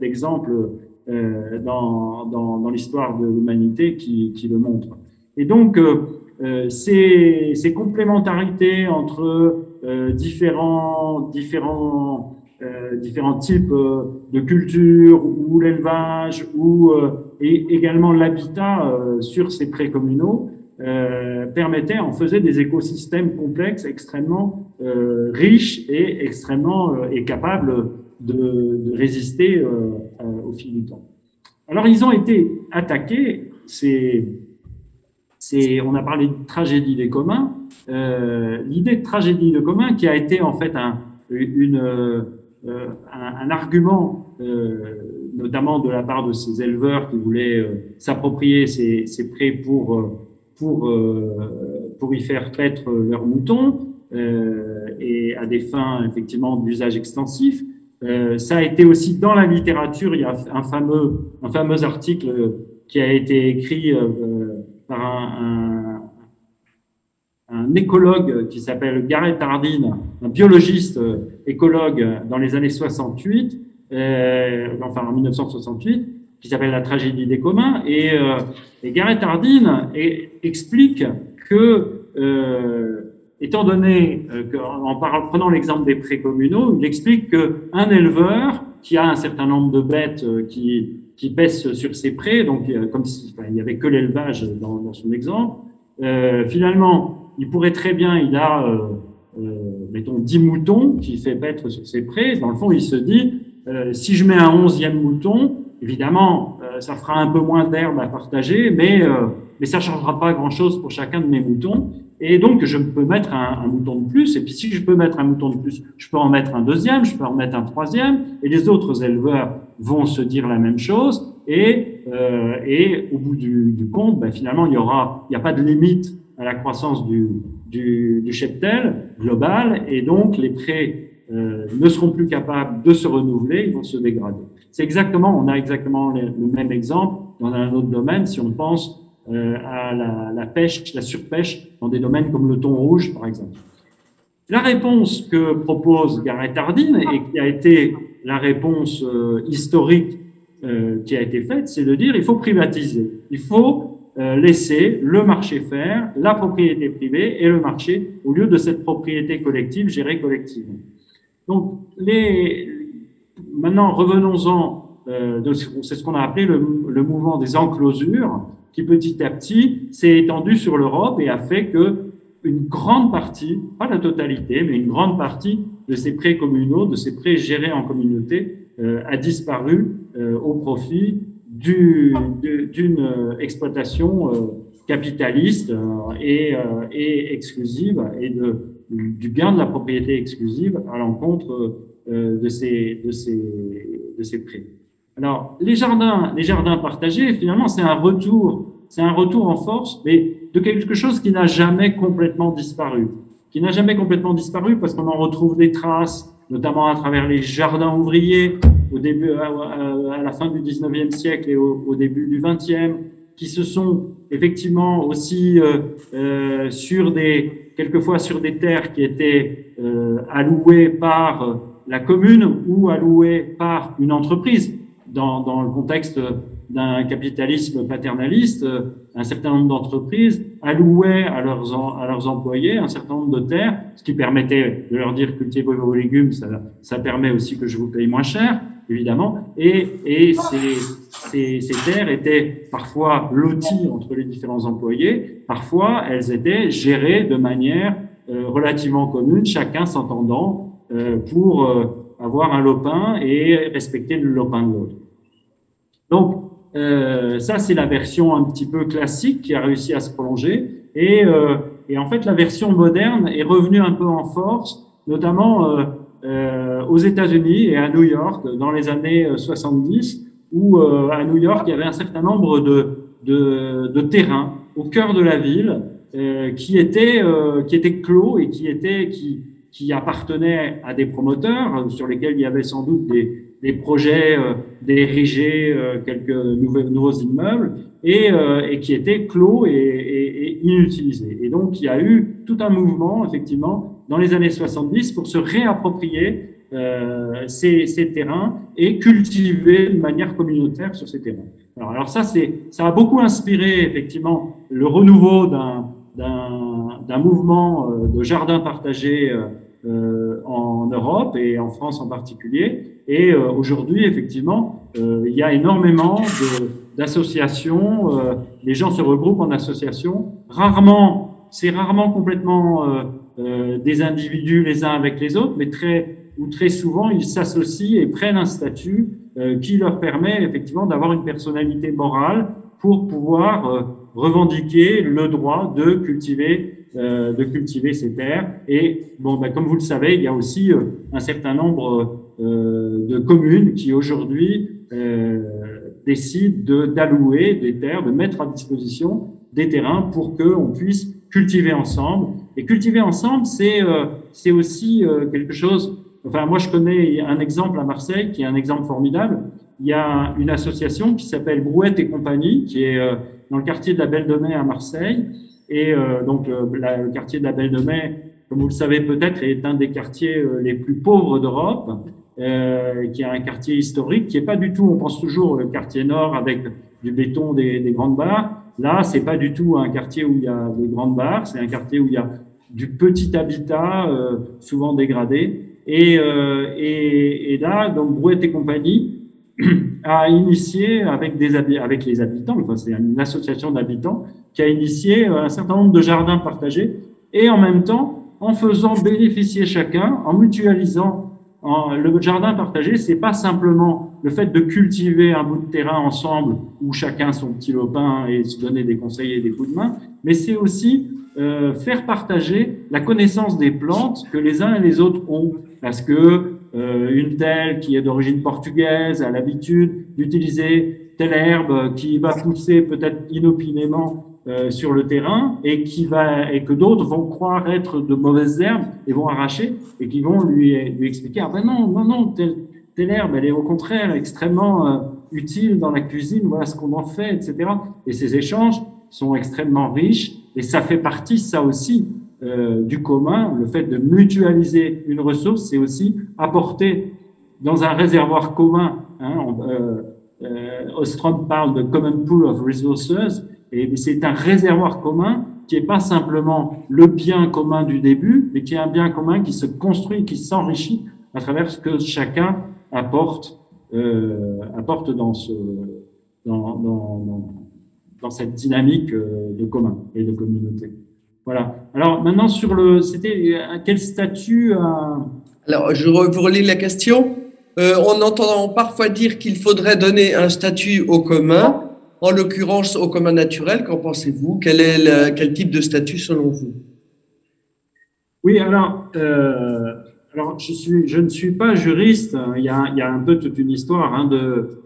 d'exemples euh, dans, dans, dans l'histoire de l'humanité qui, qui, le montre. Et donc, euh, euh, ces, ces, complémentarités entre euh, différents, différents, euh, différents types de cultures ou l'élevage ou et également l'habitat sur ces prés communaux permettaient, en faisait des écosystèmes complexes extrêmement riches et extrêmement et capables de, résister euh, euh, au fil du temps. Alors, ils ont été attaqués, ces, c'est, on a parlé de tragédie des communs. Euh, l'idée de tragédie de commun qui a été en fait un, une, un, argument, notamment de la part de ces éleveurs qui voulaient s'approprier ces, ces, prés pour, pour, pour y faire paître leurs moutons et à des fins effectivement d'usage extensif. Ça a été aussi dans la littérature, il y a un fameux, un fameux article qui a été écrit par un, un, écologue qui s'appelle Gareth Hardin, un biologiste écologue dans les années 68, euh, enfin en 1968, qui s'appelle La tragédie des communs. Et, euh, et Gareth Hardin explique que, euh, étant donné euh, en prenant l'exemple des précommunaux, il explique qu'un éleveur qui a un certain nombre de bêtes euh, qui qui sur ses prés, donc comme s'il il n'y avait que l'élevage dans, son exemple. Euh, finalement, il pourrait très bien, il a, mettons, 10 moutons qui fait paître sur ses prés. Dans le fond, il se dit, si je mets un onzième mouton, évidemment, ça fera un peu moins d'herbe à partager, mais, mais ça ne changera pas grand-chose pour chacun de mes moutons. Et donc, je peux mettre un, mouton de plus. Et puis, si je peux mettre un mouton de plus, je peux en mettre un deuxième, je peux en mettre un troisième. Et les autres éleveurs vont se dire la même chose. Et, euh, et au bout du, compte, ben, finalement, il y aura, il n'y a pas de limite à la croissance du, du, du cheptel global. Et donc, les prés euh, ne seront plus capables de se renouveler, ils vont se dégrader. C'est exactement, on a exactement le, même exemple dans un autre domaine. Si on pense à la, pêche, la surpêche dans des domaines comme le thon rouge, par exemple. La réponse que propose Gareth Hardin et qui a été la réponse euh, historique euh, qui a été faite, c'est de dire il faut privatiser, il faut euh, laisser le marché faire, la propriété privée et le marché au lieu de cette propriété collective gérée collectivement. Donc, les, maintenant, revenons-en, euh, c'est ce qu'on a appelé le mouvement des enclosures, qui petit à petit s'est étendu sur l'Europe et a fait que une grande partie, pas la totalité, mais une grande partie de ces prêts communaux, de ces prêts gérés en communauté, euh, a disparu euh, au profit d'une euh, exploitation capitaliste et, exclusive et du gain de la propriété exclusive à l'encontre de ces prêts. Alors, les jardins, les jardins partagés, finalement, c'est un retour, c'est un retour en force, mais de quelque chose qui n'a jamais complètement disparu. Qui n'a jamais complètement disparu parce qu'on en retrouve des traces, notamment à travers les jardins ouvriers au début, à, la fin du 19e siècle et au, début du 20e, qui se sont effectivement aussi euh, euh, sur des, quelquefois sur des terres qui étaient euh, allouées par la commune ou allouées par une entreprise dans, dans le contexte d'un capitalisme paternaliste, un certain nombre d'entreprises allouaient à leurs, à leurs employés un certain nombre de terres, ce qui permettait de leur dire cultivez vos légumes, ça, ça permet aussi que je vous paye moins cher, évidemment. Et, et ces, ces, ces terres étaient parfois loties entre les différents employés, parfois elles étaient gérées de manière euh, relativement commune, chacun s'entendant euh, pour euh, avoir un lopin et respecter le lopin de l'autre. Donc, euh, ça, c'est la version un petit peu classique qui a réussi à se prolonger. Et, euh, et, en fait, la version moderne est revenue un peu en force, notamment euh, euh aux États-Unis et à New York dans les années 70, où à New York, il y avait un certain nombre de, de, de terrains au cœur de la ville qui étaient qui étaient clos et qui étaient qui qui appartenaient à des promoteurs sur lesquels il y avait sans doute des, des projets euh, d'ériger euh, quelques nouveaux, nouveaux immeubles et, euh, et, qui étaient clos et, et, et, inutilisés. Et donc, il y a eu tout un mouvement, effectivement, dans les années 70 pour se réapproprier euh, ces, ces, terrains et cultiver de manière communautaire sur ces terrains. Alors, alors ça, ça a beaucoup inspiré, effectivement, le renouveau d'un, d'un, mouvement de jardins partagés euh, en Europe et en France en particulier. Et euh, aujourd'hui, effectivement, euh, il y a énormément d'associations. les gens se regroupent en associations. Rarement, c'est rarement complètement des individus les uns avec les autres, mais très ou très souvent, ils s'associent et prennent un statut qui leur permet effectivement d'avoir une personnalité morale pour pouvoir revendiquer le droit de cultiver, euh, de cultiver ces terres. Et bon, ben, comme vous le savez, il y a aussi euh, un certain nombre euh, de communes qui aujourd'hui euh, décident d'allouer des terres, de mettre à disposition des terrains pour qu'on puisse cultiver ensemble. Et cultiver ensemble, c'est euh, aussi quelque chose. Enfin, moi, je connais un exemple à Marseille qui est un exemple formidable. Il y a une association qui s'appelle Brouette et compagnie, qui est dans le quartier de la Belle de à Marseille. Et euh, donc, euh, le quartier de la Belle de comme vous le savez peut-être, est un des quartiers euh, les plus pauvres d'Europe, qui est un quartier historique, qui est pas du tout, on pense toujours le quartier nord avec du béton, des, des grandes barres. Là, c'est pas du tout un quartier où il y a des grandes barres, c'est un quartier où il y a du petit habitat, souvent dégradé. Et, et, là, donc Brouette et compagnie, a initié avec, avec les habitants, enfin, c'est une association d'habitants, qui a initié euh, un certain nombre de jardins partagés et en même temps, en faisant bénéficier chacun, en mutualisant le jardin partagé, c'est pas simplement le fait de cultiver un bout de terrain ensemble où chacun son petit lopin et se donner des conseils et des coups de main, mais c'est aussi euh, faire partager la connaissance des plantes que les uns et les autres ont. Parce que euh, une telle qui est d'origine portugaise a l'habitude d'utiliser telle herbe qui va pousser peut-être inopinément euh, sur le terrain et qui va et que d'autres vont croire être de mauvaises herbes et vont arracher et qui vont lui, lui expliquer ah ben non non non telle, telle herbe elle est au contraire extrêmement euh, utile dans la cuisine voilà ce qu'on en fait etc et ces échanges sont extrêmement riches et ça fait partie ça aussi euh, du commun, le fait de mutualiser une ressource, c'est aussi apporter dans un réservoir commun. Hein, euh, euh, Ostrom parle de common pool of resources, et c'est un réservoir commun qui n'est pas simplement le bien commun du début, mais qui est un bien commun qui se construit, qui s'enrichit à travers ce que chacun apporte, euh, dans, ce, dans, dans, dans cette dynamique de commun et de communauté. Voilà. Alors maintenant sur le, c'était quel statut euh... Alors je relis la question. Euh, on entend parfois dire qu'il faudrait donner un statut au commun, en l'occurrence au commun naturel. Qu'en pensez-vous? Quel, est le, quel type de statut selon vous? Oui, alors, euh, alors je, suis, je ne suis pas juriste. Il y a, il y a un peu toute une histoire hein, de.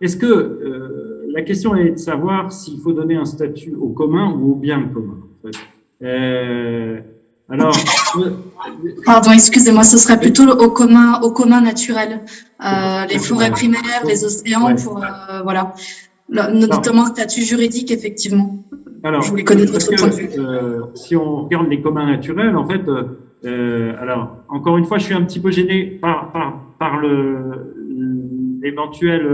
Est-ce que euh, la question est de savoir s'il faut donner un statut au commun ou au bien commun euh, alors, Pardon, excusez-moi, ce serait plutôt au commun, au commun naturel, euh, les forêts primaires, les océans, pour euh, voilà, notamment statut juridique effectivement. Alors, je voulais connaître votre point de vue. Euh, si on regarde les communs naturels, en fait, euh, alors encore une fois, je suis un petit peu gêné par par par le l'éventuel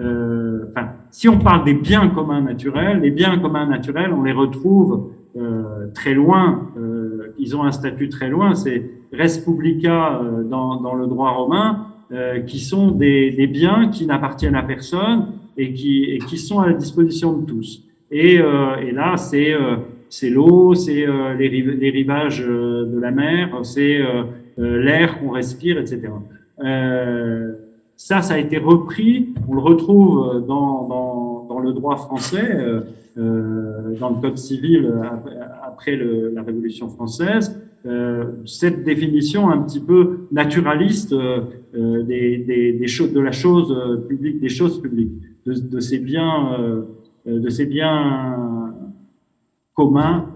euh, enfin, si on parle des biens communs naturels, les biens communs naturels, on les retrouve euh, très loin. Euh, ils ont un statut très loin. C'est res publica euh, dans, dans, le droit romain, euh, qui sont des, des, biens qui n'appartiennent à personne et qui, et qui sont à la disposition de tous. Et, et là, c'est c'est l'eau, c'est les, les, rivages de la mer, c'est l'air qu'on respire, etc. Euh, ça, ça a été repris, on le retrouve euh, dans, dans, dans le droit français, euh, euh dans le Code civil euh, après la Révolution française, euh, cette définition un petit peu naturaliste euh, des, des, choses, de la chose publique, des choses publiques, de, ces biens, communs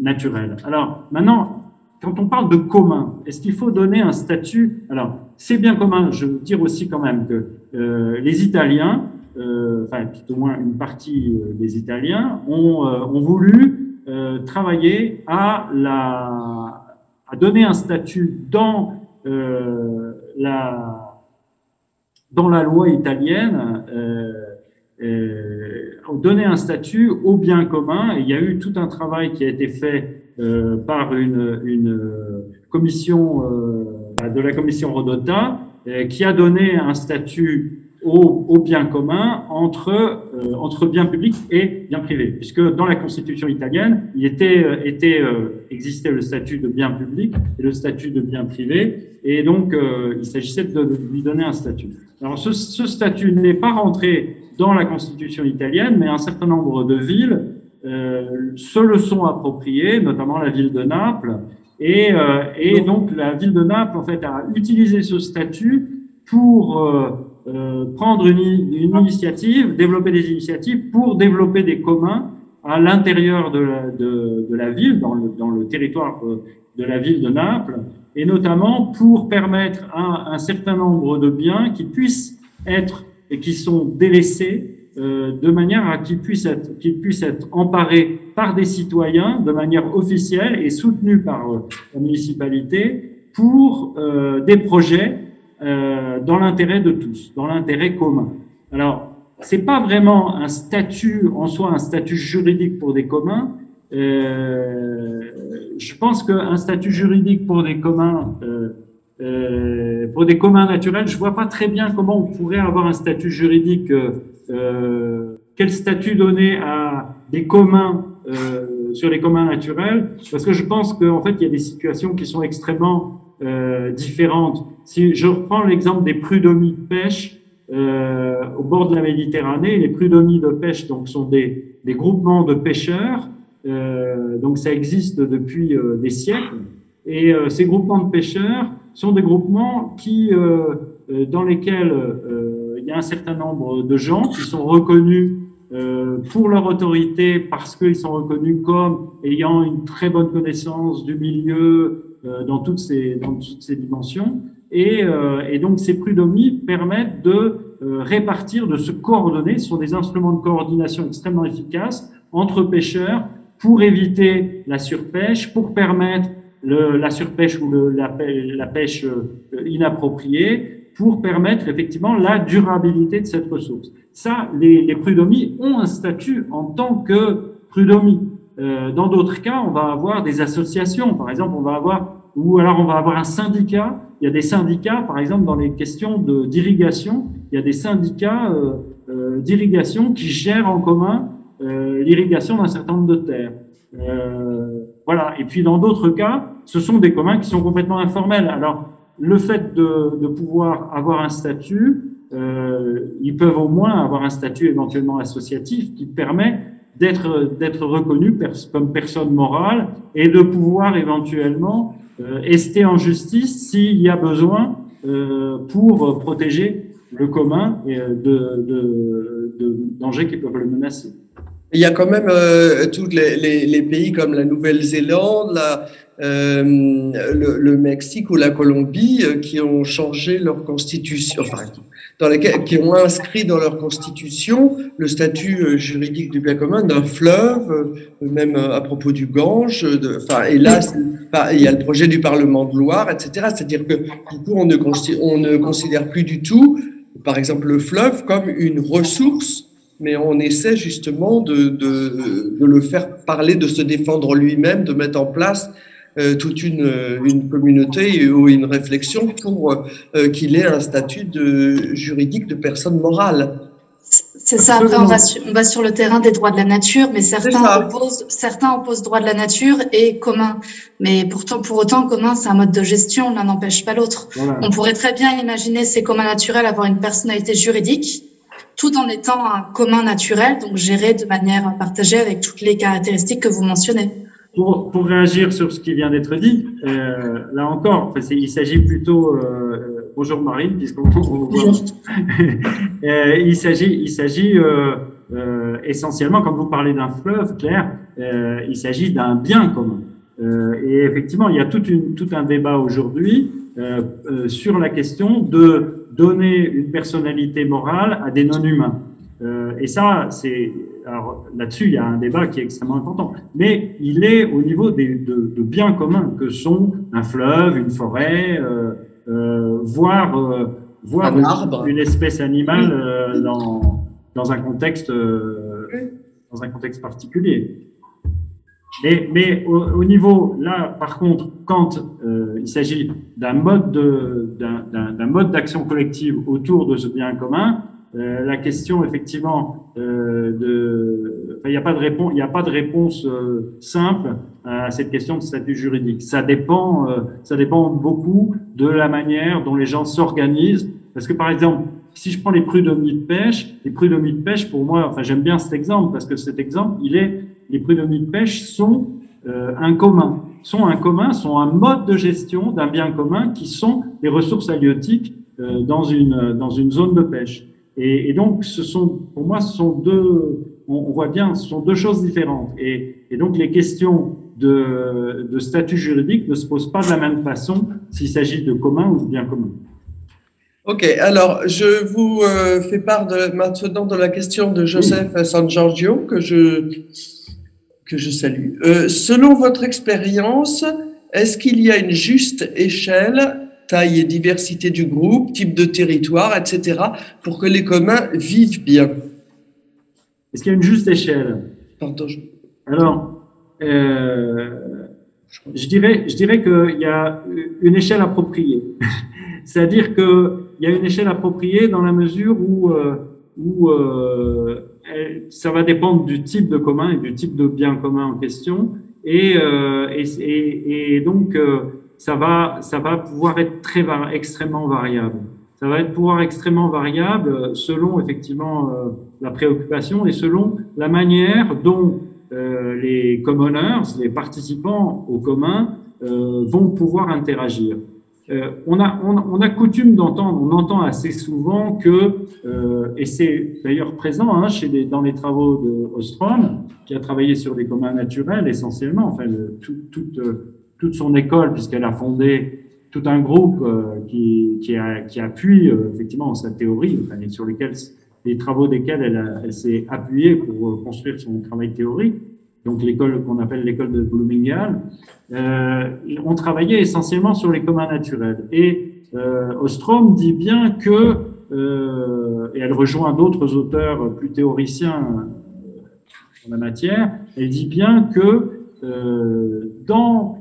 naturels. Alors maintenant, quand on parle de commun, est-ce qu'il faut donner un statut? Alors, c'est bien commun. Je veux dire aussi quand même que euh, les Italiens, euh, enfin tout au moins une partie euh, des Italiens, euh, ont voulu euh, travailler à, la, à donner un statut dans la dans la loi italienne. donner un statut au bien commun. Et il y a eu tout un travail qui a été fait euh, par une, une commission euh, de la commission Rodota euh, qui a donné un statut au, au bien commun entre, euh, entre bien public et bien privé, puisque dans la constitution italienne, il était, était, existait le statut de bien public et le statut de bien privé, et donc il s'agissait de, lui donner un statut. Alors ce, ce statut n'est pas rentré dans la Constitution italienne, mais un certain nombre de villes euh, se le sont appropriées, notamment la ville de Naples. Et, euh, et donc la ville de Naples, en fait, a utilisé ce statut pour euh, prendre une, une, initiative, développer des initiatives pour développer des communs à l'intérieur de de, de la ville, dans le, dans le territoire de la ville de Naples, et notamment pour permettre à un certain nombre de biens qui puissent être et qui sont délaissés euh, de manière à qu'ils puissent être, qu'ils puissent être emparés par des citoyens de manière officielle et soutenus par euh, la municipalité pour euh, des projets euh, dans l'intérêt de tous, dans l'intérêt commun. Alors, c'est pas vraiment un statut en soi, un statut juridique pour des communs. Euh, je pense qu'un statut juridique pour des communs euh, euh, pour des communs naturels, je vois pas très bien comment on pourrait avoir un statut juridique. Euh, quel statut donner à des communs euh, sur les communs naturels Parce que je pense qu'en fait, il y a des situations qui sont extrêmement euh, différentes. Si je reprends l'exemple des prud'homies de pêche euh, au bord de la Méditerranée, les prud'homies de pêche donc sont des, des groupements de pêcheurs. donc ça existe depuis des siècles. Et ces groupements de pêcheurs sont des groupements qui, euh, euh, dans lesquels euh, il y a un certain nombre de gens qui sont reconnus pour leur autorité parce qu'ils sont reconnus comme ayant une très bonne connaissance du milieu dans, toutes ces, dans toutes ces dimensions. Et, et donc ces prud'homies permettent de répartir, de se coordonner sur des instruments de coordination extrêmement efficaces entre pêcheurs pour éviter la surpêche, pour permettre la surpêche ou la, la, pêche euh, inappropriée pour permettre effectivement la durabilité de cette ressource. Ça, les, les prud'homies ont un statut en tant que prud'homies. Euh, dans d'autres cas, on va avoir des associations, par exemple, on va avoir ou alors on va avoir un syndicat. Il y a des syndicats, par exemple, dans les questions d'irrigation, il y a des syndicats euh, euh, d'irrigation qui gèrent en commun euh, l'irrigation d'un certain nombre de terres. Euh, voilà. Et puis dans d'autres cas, ce sont des communs qui sont complètement informels. Alors le fait de, de pouvoir avoir un statut, euh, ils peuvent au moins avoir un statut éventuellement associatif qui permet d'être reconnu comme personne morale et de pouvoir éventuellement euh, ester en justice s'il y a besoin euh, pour protéger le commun de, de, dangers qui peuvent le menacer. Il y a quand même euh, tous les, pays comme la Nouvelle-Zélande, la, euh, le, Mexique ou la Colombie euh, qui ont changé leur constitution, enfin, dans lesquels, qui ont inscrit dans leur constitution le statut euh, juridique du bien commun d'un fleuve, euh, même à propos du Gange. De, enfin, et là, il y a le projet du Parlement de Loire, etc. C'est-à-dire que du coup, on ne, on ne considère plus du tout, par exemple, le fleuve comme une ressource mais on essaie justement de, de, de, le faire parler, de se défendre lui-même, de mettre en place euh, toute une, une, communauté ou une réflexion pour euh, qu'il ait un statut de, juridique de personne morale. C'est ça, après on va, sur, on va, sur, le terrain des droits de la nature, mais certains opposent, certains opposent droit de la nature et commun. Mais pourtant, pour autant, commun, c'est un mode de gestion, l'un n'empêche pas l'autre. Voilà. On pourrait très bien imaginer ces communs naturels avoir une personnalité juridique, tout en étant un commun naturel, donc géré de manière partagée avec toutes les caractéristiques que vous mentionnez. Pour, pour réagir sur ce qui vient d'être dit, euh, là encore, il s'agit plutôt euh, bonjour Marine, puisqu'on euh, il s'agit, il s'agit euh, euh, essentiellement, quand vous parlez d'un fleuve, Claire, euh, il s'agit d'un bien commun. et effectivement, il y a une, tout un débat aujourd'hui sur la question de donner une personnalité morale à des non-humains. Euh, et ça, c'est là-dessus, il y a un débat qui est extrêmement important. Mais il est au niveau des, de, de biens communs que sont un fleuve, une forêt, euh, euh, voire, voire une, une, espèce animale dans, dans un contexte dans un contexte particulier. Mais, mais au, au, niveau, là, par contre, quand euh, il s'agit d'un mode d'un mode d'action collective autour de ce bien commun, euh, la question, effectivement, euh, de, il n'y a pas de réponse, il a pas de réponse euh, simple à cette question de statut juridique. Ça dépend, euh, ça dépend beaucoup de la manière dont les gens s'organisent. Parce que, par exemple, si je prends les prud'hommies de pêche, les prud'hommies de pêche, pour moi, enfin, j'aime bien cet exemple parce que cet exemple, il est, les prud'hommies de pêche sont euh, un commun, sont un commun, sont un mode de gestion d'un bien commun qui sont les ressources halieutiques dans une dans une zone de pêche. Et, donc, pour moi, ce sont deux, on, voit bien, ce sont deux choses différentes. Et, donc, les questions de, statut juridique ne se posent pas de la même façon s'il s'agit de commun ou de bien commun. Ok, alors je vous euh, fais part maintenant de la question de Joseph San Giorgio que je, que je salue. Euh, selon votre expérience, est-ce qu'il y a une juste échelle taille et diversité du groupe, type de territoire, etc., pour que les communs vivent bien. Est-ce qu'il y a une juste échelle? Pardon. Alors, euh, je dirais, je dirais qu'il y a une échelle appropriée. C'est-à-dire qu'il y a une échelle appropriée dans la mesure où, euh, où euh, ça va dépendre du type de commun et du type de bien commun en question. Et, et, et donc, ça va, ça va pouvoir être très extrêmement variable. Ça va être pouvoir extrêmement variable selon effectivement euh, la préoccupation et selon la manière dont euh, les commoners, les participants au commun, euh, vont pouvoir interagir. Euh, on, a, on, on, a coutume d'entendre, on entend assez souvent que, euh, et c'est d'ailleurs présent hein, chez les, dans les travaux de Ostrom, qui a travaillé sur des communs naturels essentiellement, enfin, le, tout, toute toute son école, puisqu'elle a fondé tout un groupe euh, qui, qui, a, qui, appuie euh, effectivement sa théorie, enfin, sur lesquels, les travaux desquels elle, s'est appuyée pour euh, construire son travail théorique, donc l'école qu'on appelle l'école de Bloomingdale, euh, ont travaillé essentiellement sur les communs naturels. Et euh, Ostrom dit bien que, euh, et elle rejoint d'autres auteurs plus théoriciens en la matière, elle dit bien que dans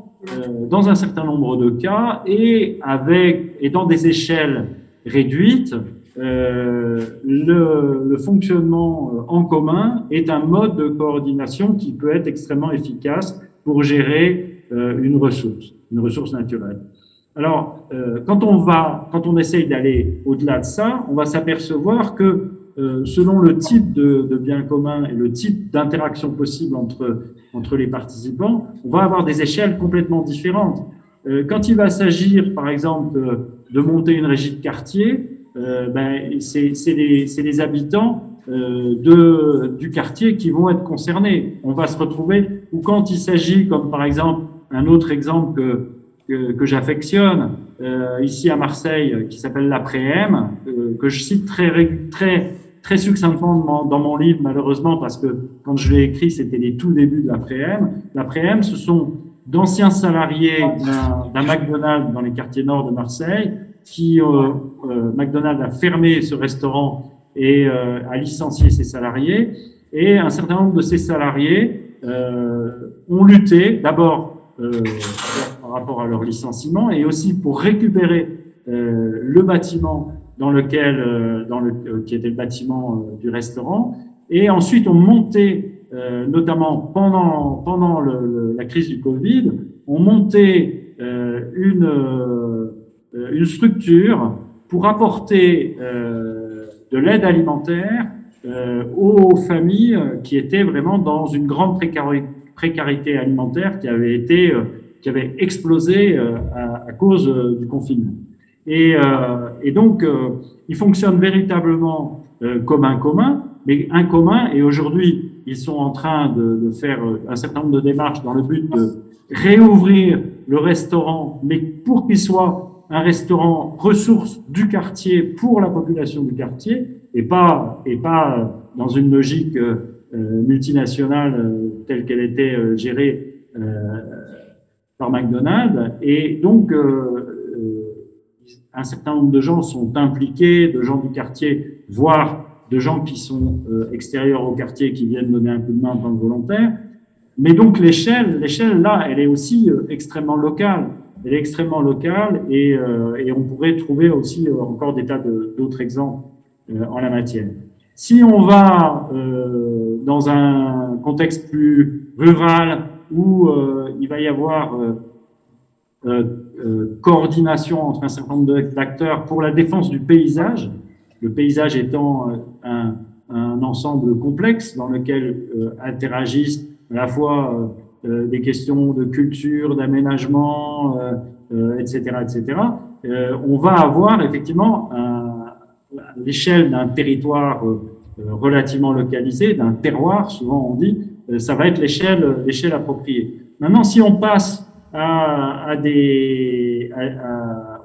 dans un certain nombre de cas et avec et dans des échelles réduites, euh, le, le, fonctionnement euh, en commun est un mode de coordination qui peut être extrêmement efficace pour gérer euh, une ressource, une ressource naturelle. Alors, euh, quand on va, quand on essaye d'aller au-delà de ça, on va s'apercevoir que euh, selon le type de, bien commun et le type d'interaction possible entre entre les participants, on va avoir des échelles complètement différentes. Euh, quand il va s'agir, par exemple, de, monter une régie de quartier, euh, ben, c'est les, les, habitants euh, de, du quartier qui vont être concernés. On va se retrouver, ou quand il s'agit, comme par exemple, un autre exemple que, que, j'affectionne, ici à Marseille, qui s'appelle l'après-m, euh, que je cite très, très très succinctement dans mon livre, malheureusement, parce que quand je l'ai écrit, c'était les tout débuts de l'après-m. L'après-m, ce sont d'anciens salariés d'un McDonald's dans les quartiers nord de Marseille, qui, euh, euh, McDonald's a fermé ce restaurant et euh, a licencié ses salariés. Et un certain nombre de ces salariés euh, ont lutté, d'abord euh, par rapport à leur licenciement, et aussi pour récupérer le bâtiment dans lequel, euh, dans le, euh, qui était le bâtiment euh, du restaurant. Et ensuite, on montait, notamment pendant, pendant le, la crise du Covid, on montait une, une structure pour apporter de l'aide alimentaire aux familles qui étaient vraiment dans une grande précarité alimentaire qui avait été, qui avait explosé à, cause du confinement. Et, et donc, euh, ils fonctionnent véritablement euh, comme un commun, mais un commun, et aujourd'hui, ils sont en train de, de, faire un certain nombre de démarches dans le but de réouvrir le restaurant, mais pour qu'il soit un restaurant ressource du quartier pour la population du quartier, et pas, et pas dans une logique euh, multinationale telle qu'elle était gérée par McDonald's. Et donc, un certain nombre de gens sont impliqués, de gens du quartier, voire de gens qui sont euh, extérieurs au quartier, qui viennent donner un coup de main en tant que volontaires. Mais donc l'échelle, l'échelle là, elle est aussi euh, extrêmement locale. Elle est extrêmement locale et, euh, on pourrait trouver aussi encore des tas d'autres exemples en la matière. Si on va dans un contexte plus rural où il va y avoir euh, coordination entre un certain nombre d'acteurs pour la défense du paysage, le paysage étant un, un, ensemble complexe dans lequel interagissent à la fois des questions de culture, d'aménagement, etc., etc. on va avoir effectivement l'échelle d'un territoire relativement localisé, d'un terroir, souvent on dit, ça va être l'échelle appropriée. Maintenant, si on passe à, des,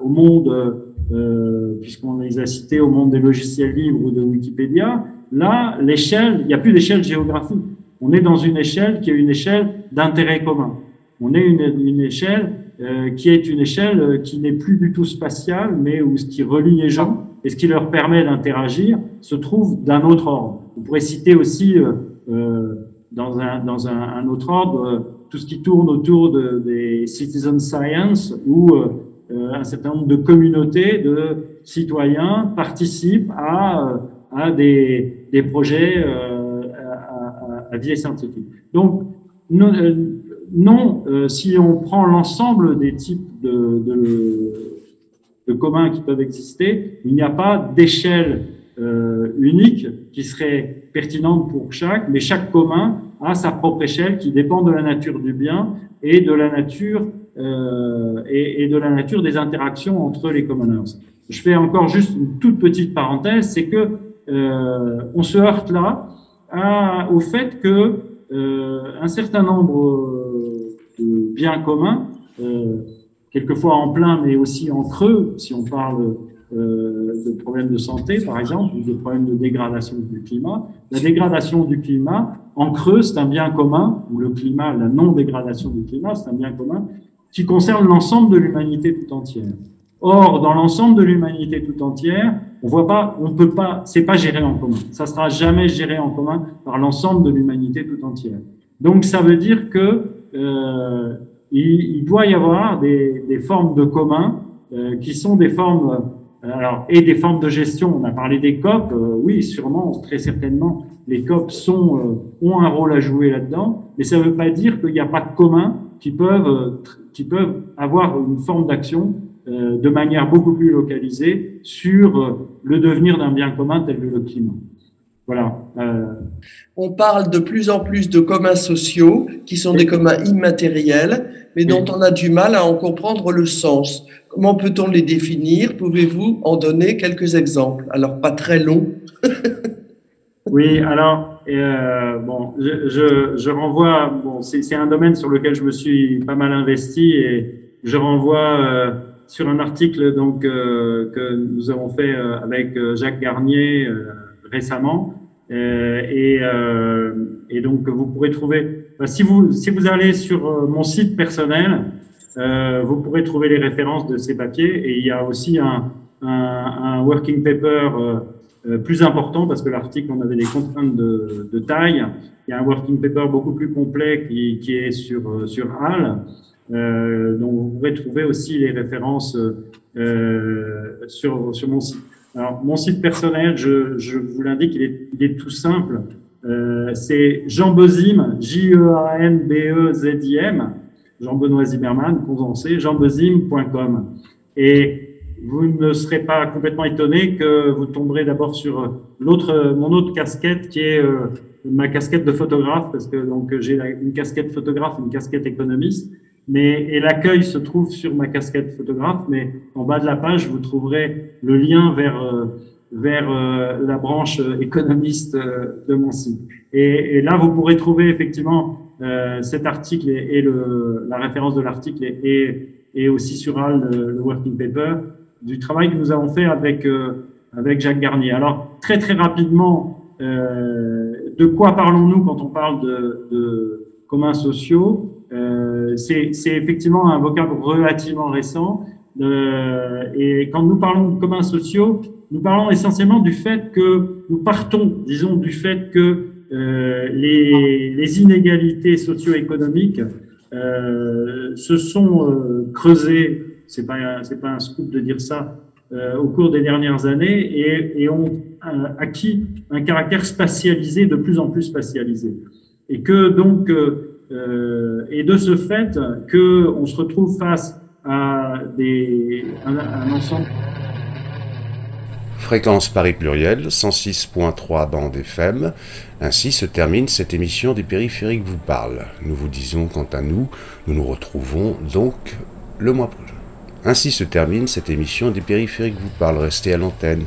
au monde, euh, puisqu'on les a cités, au monde des logiciels libres ou de Wikipédia, là, l'échelle, il n'y a plus d'échelle géographique. On est dans une échelle qui est une échelle d'intérêt commun. On est une, une échelle euh, qui est une échelle euh, qui n'est plus du tout spatiale, mais où ce qui relie les gens et ce qui leur permet d'interagir se trouve d'un autre ordre. On pourrait citer aussi dans, un, dans un autre ordre tout ce qui tourne autour de, des citizen science où euh, euh, un certain nombre de communautés de citoyens participent à, euh, des, projets à, à, à, scientifique. Donc, non, si on prend l'ensemble des types de, communs qui peuvent exister, il n'y a pas d'échelle unique qui serait pertinente pour chaque, mais chaque commun à sa propre échelle qui dépend de la nature du bien et de la nature euh, et, de la nature des interactions entre les commoners. Je fais encore juste une toute petite parenthèse, c'est que euh, on se heurte là au fait que euh, un certain nombre de biens communs, euh, quelquefois en plein mais aussi en creux, si on parle euh, de problèmes de santé, par exemple, ou de problèmes de dégradation du climat. La dégradation du climat, en creux, c'est un bien commun, ou le climat, la non-dégradation du climat, c'est un bien commun qui concerne l'ensemble de l'humanité tout entière. Or, dans l'ensemble de l'humanité tout entière, on voit pas, on peut pas, c'est pas géré en commun. Ça sera jamais géré en commun par l'ensemble de l'humanité tout entière. Donc, ça veut dire que euh, il, il, doit y avoir des, des formes de commun euh, qui sont des formes euh, alors, et des formes de gestion, on a parlé des COP, euh, oui, sûrement, très certainement, les COP sont, euh, ont un rôle à jouer là-dedans, mais ça ne veut pas dire qu'il n'y a pas de communs qui peuvent, qui peuvent avoir une forme d'action de manière beaucoup plus localisée sur le devenir d'un bien commun tel que le climat. Voilà. On parle de plus en plus de communs sociaux qui sont des communs immatériels, mais dont on a du mal à en comprendre le sens. Comment peut-on les définir? Pouvez-vous en donner quelques exemples? Alors, pas très longs. oui, alors, euh, bon, je, je, je, renvoie, bon, c'est un domaine sur lequel je me suis pas mal investi et je renvoie euh, sur un article donc, euh, que nous avons fait euh, avec euh, Jacques Garnier euh, récemment. Et, et, donc, vous pourrez trouver, si vous, si vous allez sur mon site personnel, vous pourrez trouver les références de ces papiers et il y a aussi un, un, un working paper plus important parce que l'article, on avait des contraintes de, de, taille. Il y a un working paper beaucoup plus complet qui, qui est sur, sur HAL. Euh, donc vous pourrez trouver aussi les références euh, sur, sur mon site. Alors, mon site personnel, je, je vous l'indique, il est, il est tout simple. Euh, c'est Jean Bezim, J-E-A-N-B-E-Z-I-M, Jean-Benoît Zimmermann, condensé, jeanbezim.com. Et vous ne serez pas complètement étonné que vous tomberez d'abord sur l'autre, mon autre casquette qui est euh, ma casquette de photographe, parce que donc j'ai une casquette photographe, une casquette économiste. Mais, et l'accueil se trouve sur ma casquette photographe, mais en bas de la page, vous trouverez le lien vers, euh, vers euh, la branche économiste de mon site. Et, là, vous pourrez trouver effectivement euh, cet article et, le, la référence de l'article et, et, aussi sur le, le, working paper du travail que nous avons fait avec euh, avec Jacques Garnier. Alors très très rapidement, euh, de quoi parlons-nous quand on parle de, de communs sociaux? Euh, C'est effectivement un vocable relativement récent. Et quand nous parlons de communs sociaux, nous parlons essentiellement du fait que nous partons, disons, du fait que euh, les, les, inégalités socio-économiques euh, se sont euh, creusées, c'est pas c'est pas un scoop de dire ça. Euh, au cours des dernières années et, et ont euh, acquis un caractère spatialisé, de plus en plus spatialisé, et que donc euh, euh, et de ce fait que on se retrouve face à des un, un ensemble Fréquence Paris Pluriel, 106.3 bande FM. Ainsi se termine cette émission des périphériques vous parle. Nous vous disons quant à nous, nous nous retrouvons donc le mois prochain. Ainsi se termine cette émission des périphériques vous parle. Restez à l'antenne.